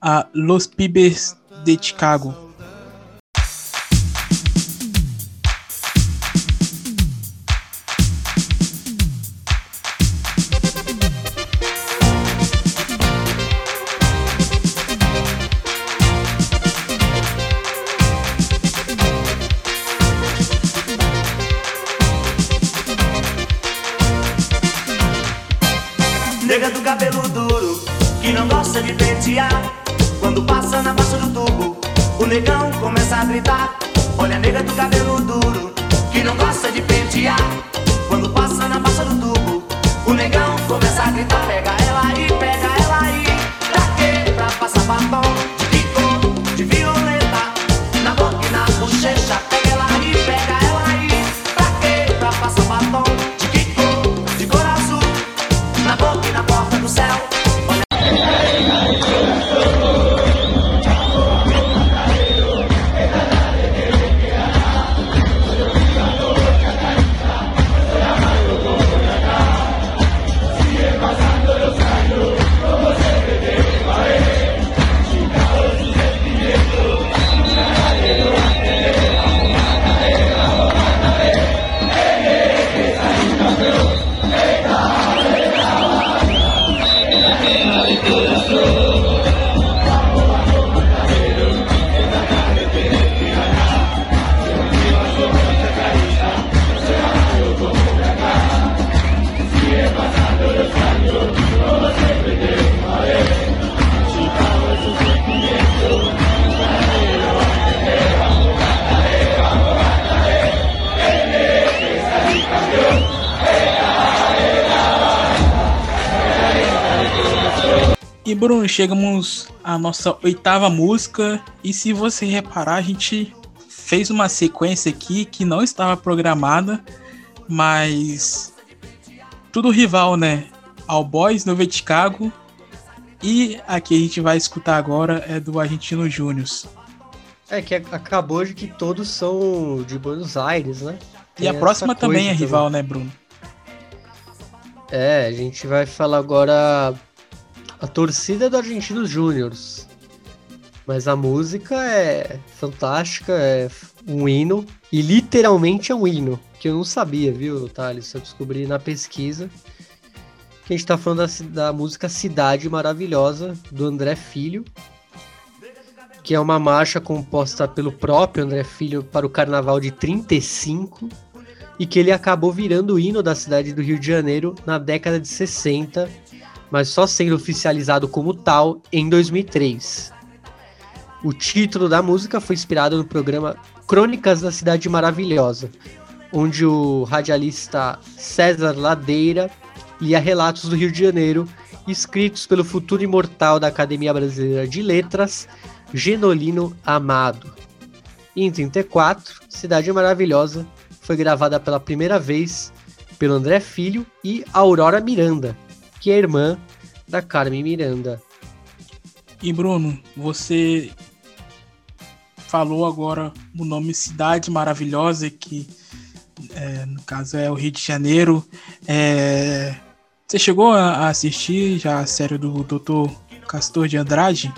Speaker 1: a Los Pibes de Chicago.
Speaker 8: Nega do cabelo
Speaker 1: chegamos à nossa oitava música. E se você reparar, a gente fez uma sequência aqui que não estava programada, mas tudo rival, né? All Boys, Nova Chicago. E a que a gente vai escutar agora é do Argentino Júnior.
Speaker 2: É que acabou de que todos são de Buenos Aires, né?
Speaker 1: E a
Speaker 2: Tem
Speaker 1: próxima também é rival, né, Bruno?
Speaker 2: É, a gente vai falar agora a torcida do Argentinos Júniors. Mas a música é fantástica, é um hino. E literalmente é um hino. Que eu não sabia, viu, Thales? Eu descobri na pesquisa. Que a gente tá falando da, da música Cidade Maravilhosa, do André Filho. Que é uma marcha composta pelo próprio André Filho para o carnaval de 35 e que ele acabou virando o hino da cidade do Rio de Janeiro na década de 60, mas só sendo oficializado como tal em 2003. O título da música foi inspirado no programa Crônicas da Cidade Maravilhosa, onde o radialista César Ladeira lia relatos do Rio de Janeiro escritos pelo futuro imortal da Academia Brasileira de Letras, Genolino Amado. Em 34, Cidade Maravilhosa foi gravada pela primeira vez pelo André Filho e Aurora Miranda, que é irmã da Carmen Miranda.
Speaker 1: E Bruno, você falou agora o nome Cidade Maravilhosa, que é, no caso é o Rio de Janeiro. É, você chegou a assistir já a série do Dr. Castor de Andrade?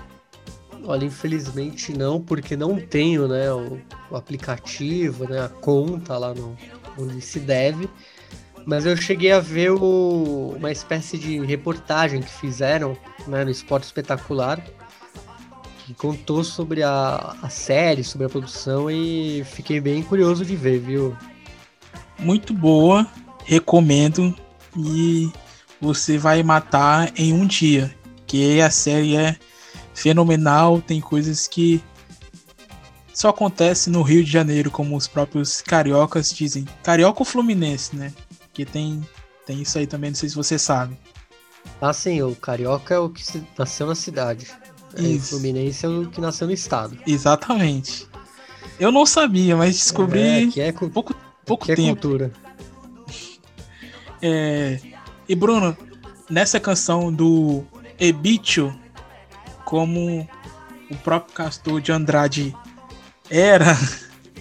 Speaker 2: Olha, infelizmente não, porque não tenho né, o, o aplicativo, né, a conta lá no, onde se deve. Mas eu cheguei a ver o- uma espécie de reportagem que fizeram né, no Esporte Espetacular, que contou sobre a, a série, sobre a produção, e fiquei bem curioso de ver, viu?
Speaker 1: Muito boa, recomendo. E você vai matar em um dia. Que a série é fenomenal, tem coisas que só acontece no Rio de Janeiro, como os próprios cariocas dizem. Carioca ou Fluminense, né? Que tem, tem isso aí também, não sei se você sabe.
Speaker 2: Ah, sim, o Carioca é o que nasceu na cidade. Aí o
Speaker 1: Isso.
Speaker 2: Fluminense é o que nasceu no estado.
Speaker 1: Exatamente. Eu não sabia, mas descobri
Speaker 2: É, que é,
Speaker 1: pouco, pouco
Speaker 2: que é
Speaker 1: tempo.
Speaker 2: cultura. (laughs)
Speaker 1: É, E Bruno, nessa canção do Ebicho, como o próprio Castor de Andrade era,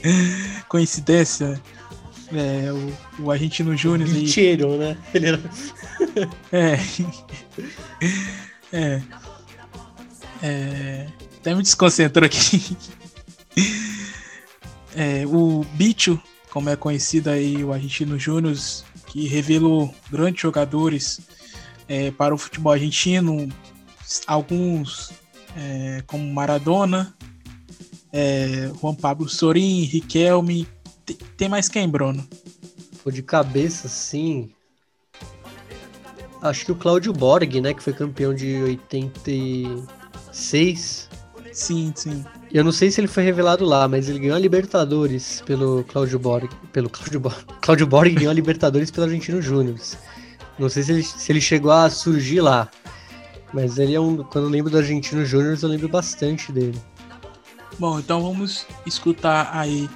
Speaker 1: (laughs) coincidência, é, o, o argentino Júnior e
Speaker 2: Bicheiro, né? Ele era... (laughs)
Speaker 1: É. É. É. Até me desconcentrou aqui. É, o Bicho, como é conhecido aí, o argentino Júnior, que revelou grandes jogadores é, para o futebol argentino, alguns é, como Maradona, é, Juan Pablo Sorin, Riquelme. Tem, tem mais quem, Bruno?
Speaker 2: Pô, de cabeça, sim. Acho que o Cláudio Borg, né? Que foi campeão de 86.
Speaker 1: Sim, sim.
Speaker 2: Eu não sei se ele foi revelado lá, mas ele ganhou a Libertadores pelo Cláudio Borg. Pelo Cláudio Borg. (laughs) Cláudio Borg ganhou a Libertadores pelo Argentino Júnior. Não sei se ele, se ele chegou a surgir lá. Mas ele é um. Quando eu lembro do Argentino Júnior, eu lembro bastante dele.
Speaker 1: Bom, então vamos escutar aí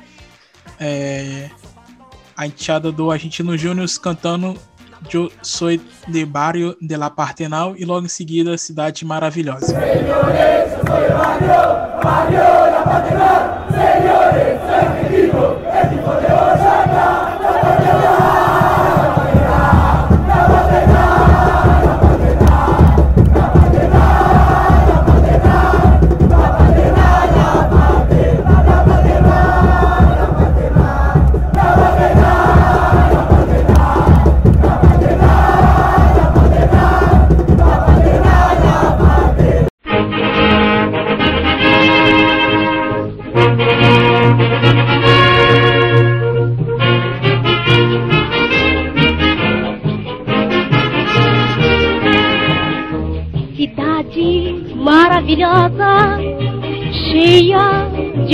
Speaker 1: é, a enteada do Argentino Júnior cantando Eu Soy de Barrio de la Partenal e logo em seguida Cidade Maravilhosa.
Speaker 4: Cidade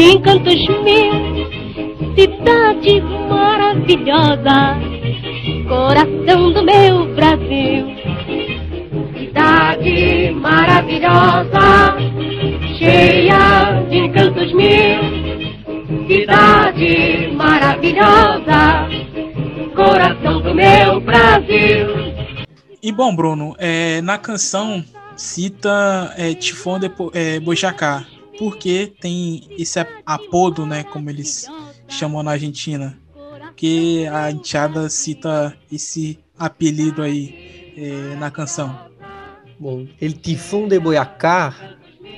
Speaker 4: encantos mil. Cidade maravilhosa, coração do meu Brasil. Cidade maravilhosa, cheia de encantos mil. Cidade maravilhosa, coração do meu Brasil.
Speaker 1: E bom, Bruno, é, na canção cita é, de é, Boyacá, porque tem esse apodo, né, como eles chamam na Argentina, que a enteada cita esse apelido aí é, na canção.
Speaker 2: Bom, ele Tifão de Boyacá,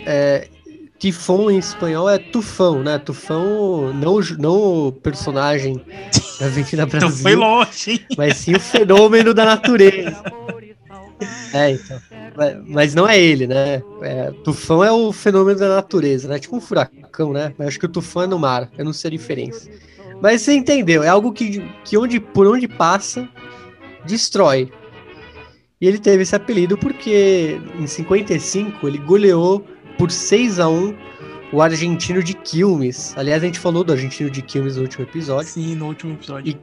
Speaker 2: é, Tifão em espanhol é tufão, né? Tufão, não, não o personagem da Avenida (laughs) Brasil,
Speaker 1: Então foi longe, hein?
Speaker 2: mas sim o fenômeno da natureza. (laughs) É, então. Mas- não é ele, né? É, tufão é o fenômeno da natureza, né? Tipo um furacão, né? Mas acho que o tufão é no mar, eu não sei a diferença. Mas você entendeu, é algo que, que onde, por onde passa, destrói. E ele teve esse apelido porque em 55 ele goleou por 6 a 1 o argentino de Quilmes. Aliás, a gente falou do argentino de Quilmes no último episódio.
Speaker 1: Sim, no último episódio.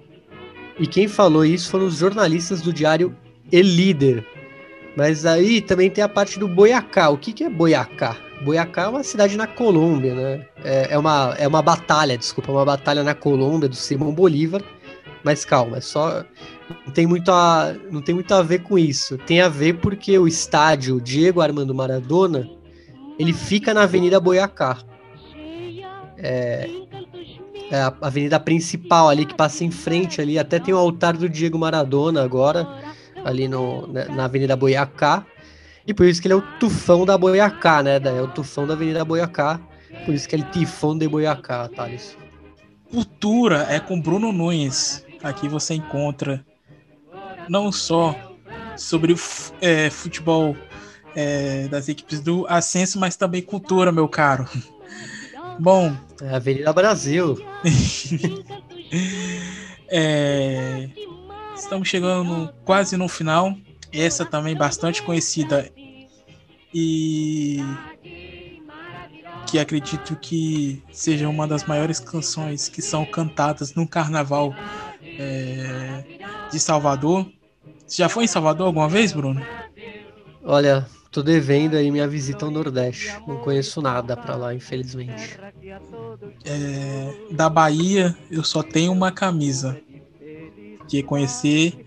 Speaker 2: E quem falou isso foram os jornalistas do diário El Líder. Mas aí também tem a parte do Boiacá. O que, que é Boiacá? Boiacá é uma cidade na Colômbia, né? É, é uma, é uma batalha, desculpa, é uma batalha na Colômbia do Simão Bolívar. Mas calma, é só. Não tem, muito a, não tem muito a ver com isso. Tem a ver porque o estádio Diego Armando Maradona ele fica na Avenida Boiacá. É, é a avenida principal ali que passa em frente ali. Até tem o altar do Diego Maradona agora, ali no, na na Avenida Boiacá. E por isso que ele é o tufão da Boiacá, né? É o tufão da Avenida Boiacá. Por isso que ele é tifão de Boiacá, Thales.
Speaker 1: Cultura é com Bruno Nunes. Aqui você encontra não só sobre o é, futebol é, das equipes do Ascenso, mas também cultura, meu caro. (laughs) Bom,
Speaker 2: É a Avenida Brasil. (laughs)
Speaker 1: é, estamos chegando quase no final. Essa também bastante conhecida e que acredito que seja uma das maiores canções que são cantadas no carnaval é, de Salvador. Você já foi em Salvador alguma vez, Bruno?
Speaker 2: Olha, tô devendo aí minha visita ao Nordeste. Não conheço nada pra lá, infelizmente.
Speaker 1: É, da Bahia, eu só tenho uma camisa. Que conhecer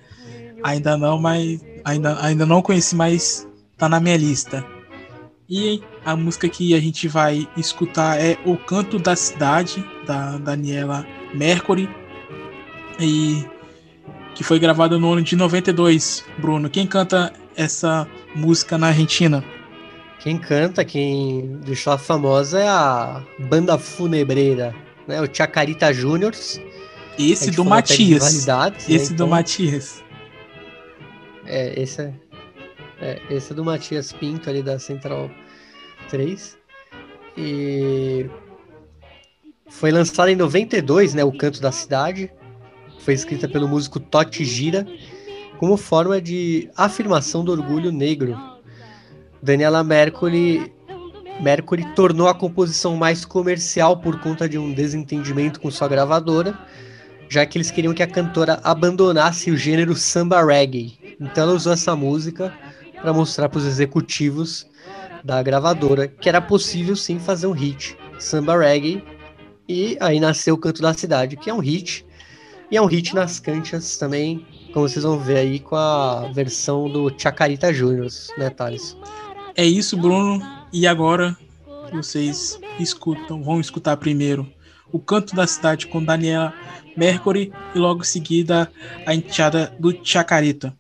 Speaker 1: ainda não, mas ainda, ainda não conheci, mas tá na minha lista. E a música que a gente vai escutar é O Canto da Cidade, da Daniela Mercury. E que foi gravada no ano de 92. Bruno, quem canta essa música na Argentina?
Speaker 2: Quem canta, quem deixou a famosa é a banda funebreira, né? O Chacarita Juniors.
Speaker 1: Esse do Matias.
Speaker 2: Né?
Speaker 1: Esse então, do Matias.
Speaker 2: É, esse é, é, esse é do Matias Pinto ali da Central 3. E foi lançado em 92, né? O Canto da Cidade. Foi escrita pelo músico Totti Gira como forma de afirmação do orgulho negro. Daniela Mercury, Mercury tornou a composição mais comercial por conta de um desentendimento com sua gravadora, já que eles queriam que a cantora abandonasse o gênero samba reggae. Então ela usou essa música para mostrar para os executivos da gravadora que era possível sim fazer um hit samba reggae e aí nasceu o Canto da Cidade, que é um hit e é um hit nas canchas também, como vocês vão ver aí com a versão do Chacarita Juniors, né, Thales?
Speaker 1: É isso, Bruno. E agora vocês escutam, vão escutar primeiro o Canto da Cidade com Daniela Mercury e logo em seguida a enteada do Chacarita.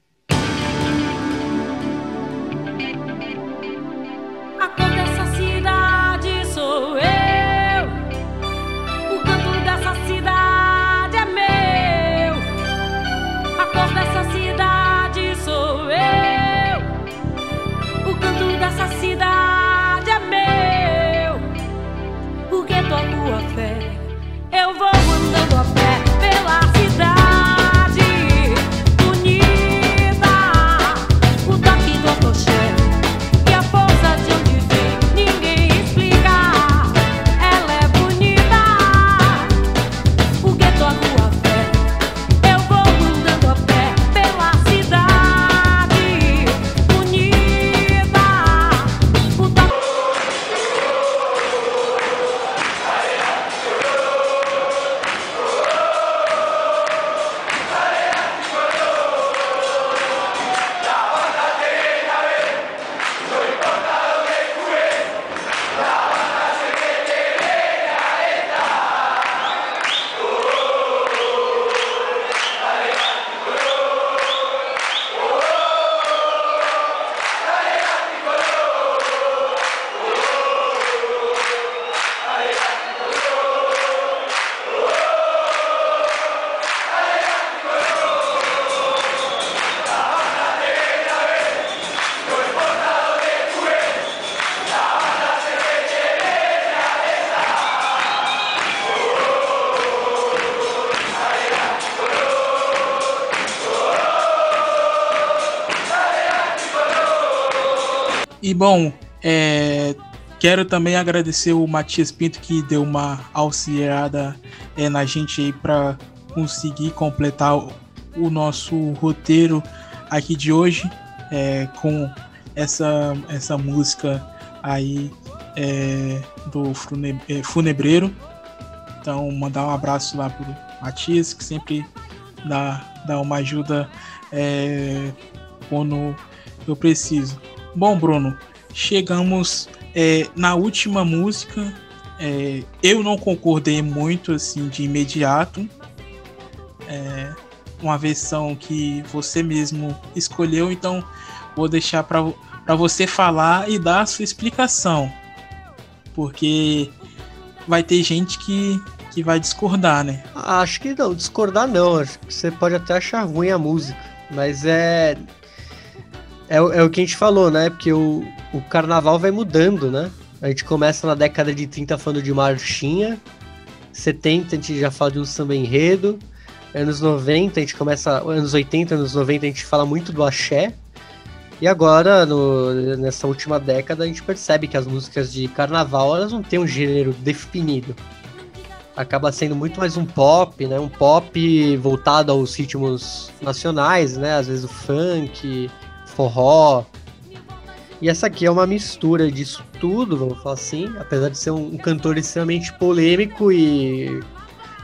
Speaker 1: E bom, é, quero também agradecer o Matias Pinto que deu uma auxiliada é, na gente aí para conseguir completar o, o, nosso roteiro aqui de hoje é, com essa, essa música aí é, do é, Funebreiro. Então, mandar um abraço lá pro Matias, que sempre dá, dá uma ajuda é, quando eu preciso. Bom, Bruno, chegamos é, na última música. É, eu não concordei muito assim de imediato. É, uma versão que você mesmo escolheu, então vou deixar para você falar e dar a sua explicação. Porque vai ter gente que, que vai discordar, né?
Speaker 2: Acho que não, discordar não. Acho que você pode até achar ruim a música. Mas é é, é o que a gente falou, né? Porque o, o carnaval vai mudando, né? A gente começa na década de 30 falando de marchinha, 70 a gente já fala de um samba enredo, anos 90 a gente começa, anos 80, anos 90 a gente fala muito do axé, E agora, no, nessa última década, a gente percebe que as músicas de carnaval elas não têm um gênero definido. Acaba sendo muito mais um pop, né? Um pop voltado aos ritmos nacionais, né? Às vezes o funk, forró. E essa aqui é uma mistura disso tudo, vamos falar assim. Apesar de ser um, cantor extremamente polêmico e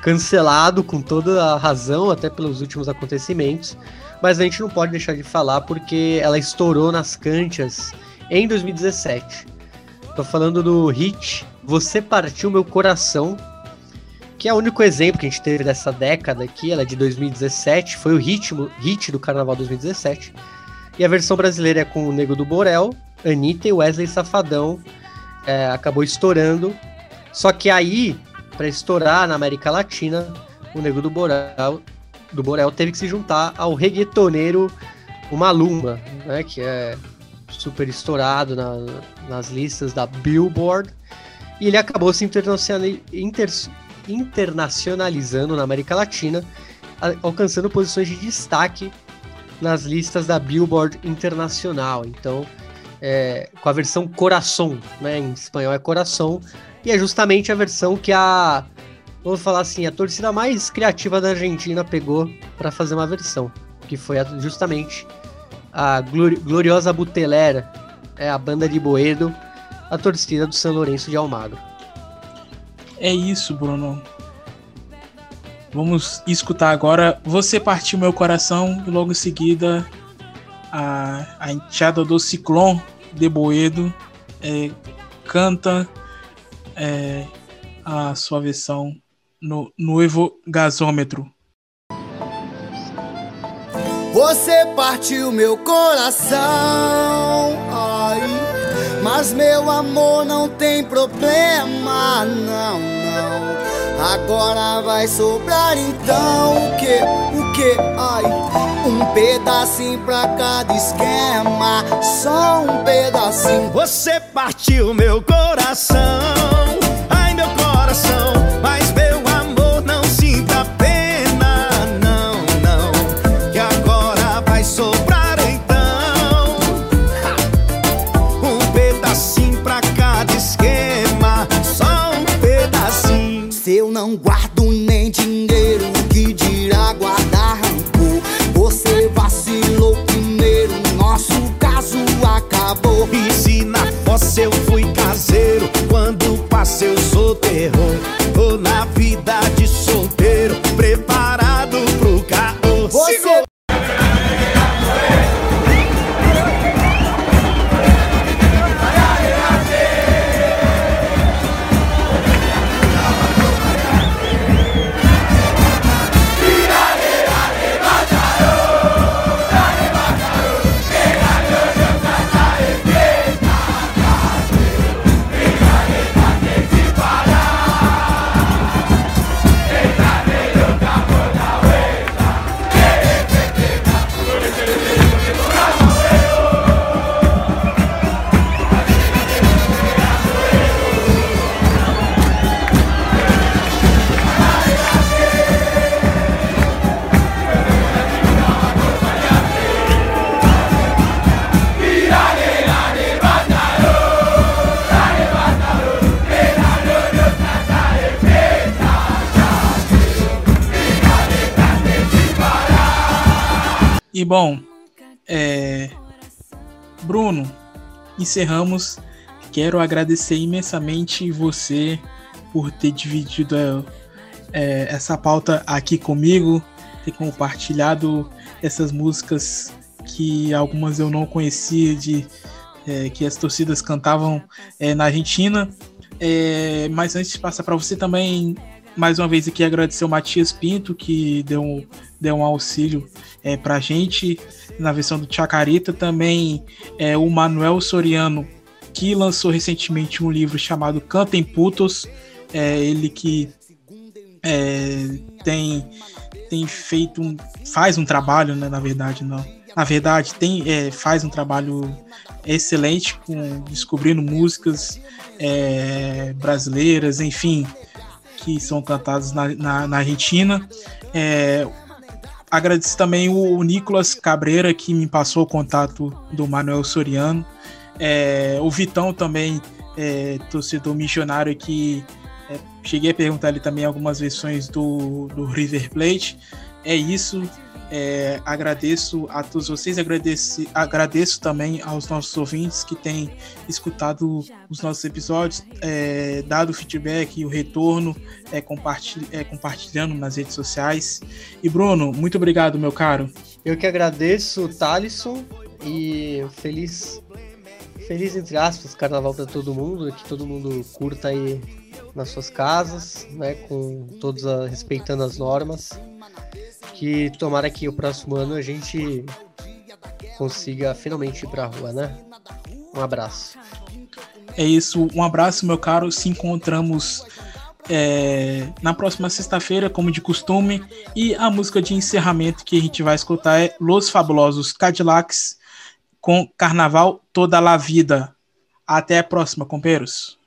Speaker 2: cancelado com toda a razão, até pelos últimos acontecimentos mas a gente não pode deixar de falar porque ela estourou nas canchas em 2017. Tô falando do hit Você Partiu Meu Coração, que é o único exemplo que a gente teve dessa década aqui, ela é de 2017, foi o ritmo, hit do Carnaval 2017. E a versão brasileira é com o Nego do Borel, Anitta e Wesley Safadão, é, acabou estourando. Só que aí, para estourar na América Latina, o Nego do Borel do Borel teve que se juntar ao reggaetoneiro o Maluma, né, que é super estourado na, nas listas da Billboard, e ele acabou se inter, internacionalizando na América Latina, alcançando posições de destaque nas listas da Billboard Internacional. Então, é, com a versão Coração, né, em espanhol é Coração, e é justamente a versão que a vamos falar assim, a torcida mais criativa da Argentina pegou para fazer uma versão, que foi justamente a gloriosa Butelera, é a banda de Boedo, a torcida do São Lourenço de Almagro.
Speaker 1: É isso, Bruno. Vamos escutar agora Você Partiu Meu Coração e logo em seguida a, a enteada do Ciclone de Boedo é, canta é, a sua versão no novo gasômetro.
Speaker 6: Você partiu meu coração, ai, mas meu amor não tem problema, não, não. Agora vai sobrar então o que, o que, ai, um pedacinho pra cada esquema, só um pedacinho.
Speaker 9: Você partiu meu coração, ai meu coração, fossa eu fui caseiro, quando passei eu sou terror. Ou na vida de
Speaker 1: E bom, é... Bruno, encerramos. Quero agradecer imensamente você por ter dividido é, essa pauta aqui comigo, ter compartilhado essas músicas que algumas eu não conhecia de é, que as torcidas cantavam é, na Argentina. É, mas antes de passar para você também mais uma vez aqui agradecer o Matias Pinto, que deu um, deu um auxílio é, para a gente na versão do Chacarita. Também é, o Manuel Soriano, que lançou recentemente um livro chamado Cantem Putos. É, ele que é, tem, tem feito um. faz um trabalho, né? Na verdade, não. Na verdade, tem, é, faz um trabalho excelente com descobrindo músicas é, brasileiras, enfim, que são cantados na, na, na Argentina. É,
Speaker 9: agradecer também o Nicolas Cabreira, que me passou o contato do Manuel Soriano. É, o Vitão também, é, torcedor missionário, que é, cheguei a perguntar ele também algumas versões do, do River Plate. É isso. É, agradeço a todos vocês, agradeço, agradeço também aos nossos ouvintes que têm escutado os nossos episódios, é, dado o feedback e o retorno, é, compartilh, é, compartilhando nas redes sociais. E Bruno, muito obrigado, meu caro.
Speaker 2: Eu que agradeço, Thalisson, e feliz, feliz entre aspas, carnaval para todo mundo, que todo mundo curta aí nas suas casas, né, com todos a, respeitando as normas que tomara que o próximo ano a gente consiga finalmente ir pra rua, né? Um abraço.
Speaker 9: É isso, um abraço, meu caro. Se encontramos é, na próxima sexta-feira, como de costume. E a música de encerramento que a gente vai escutar é Los Fabulosos Cadillacs com Carnaval Toda a Vida. Até a próxima, companheiros.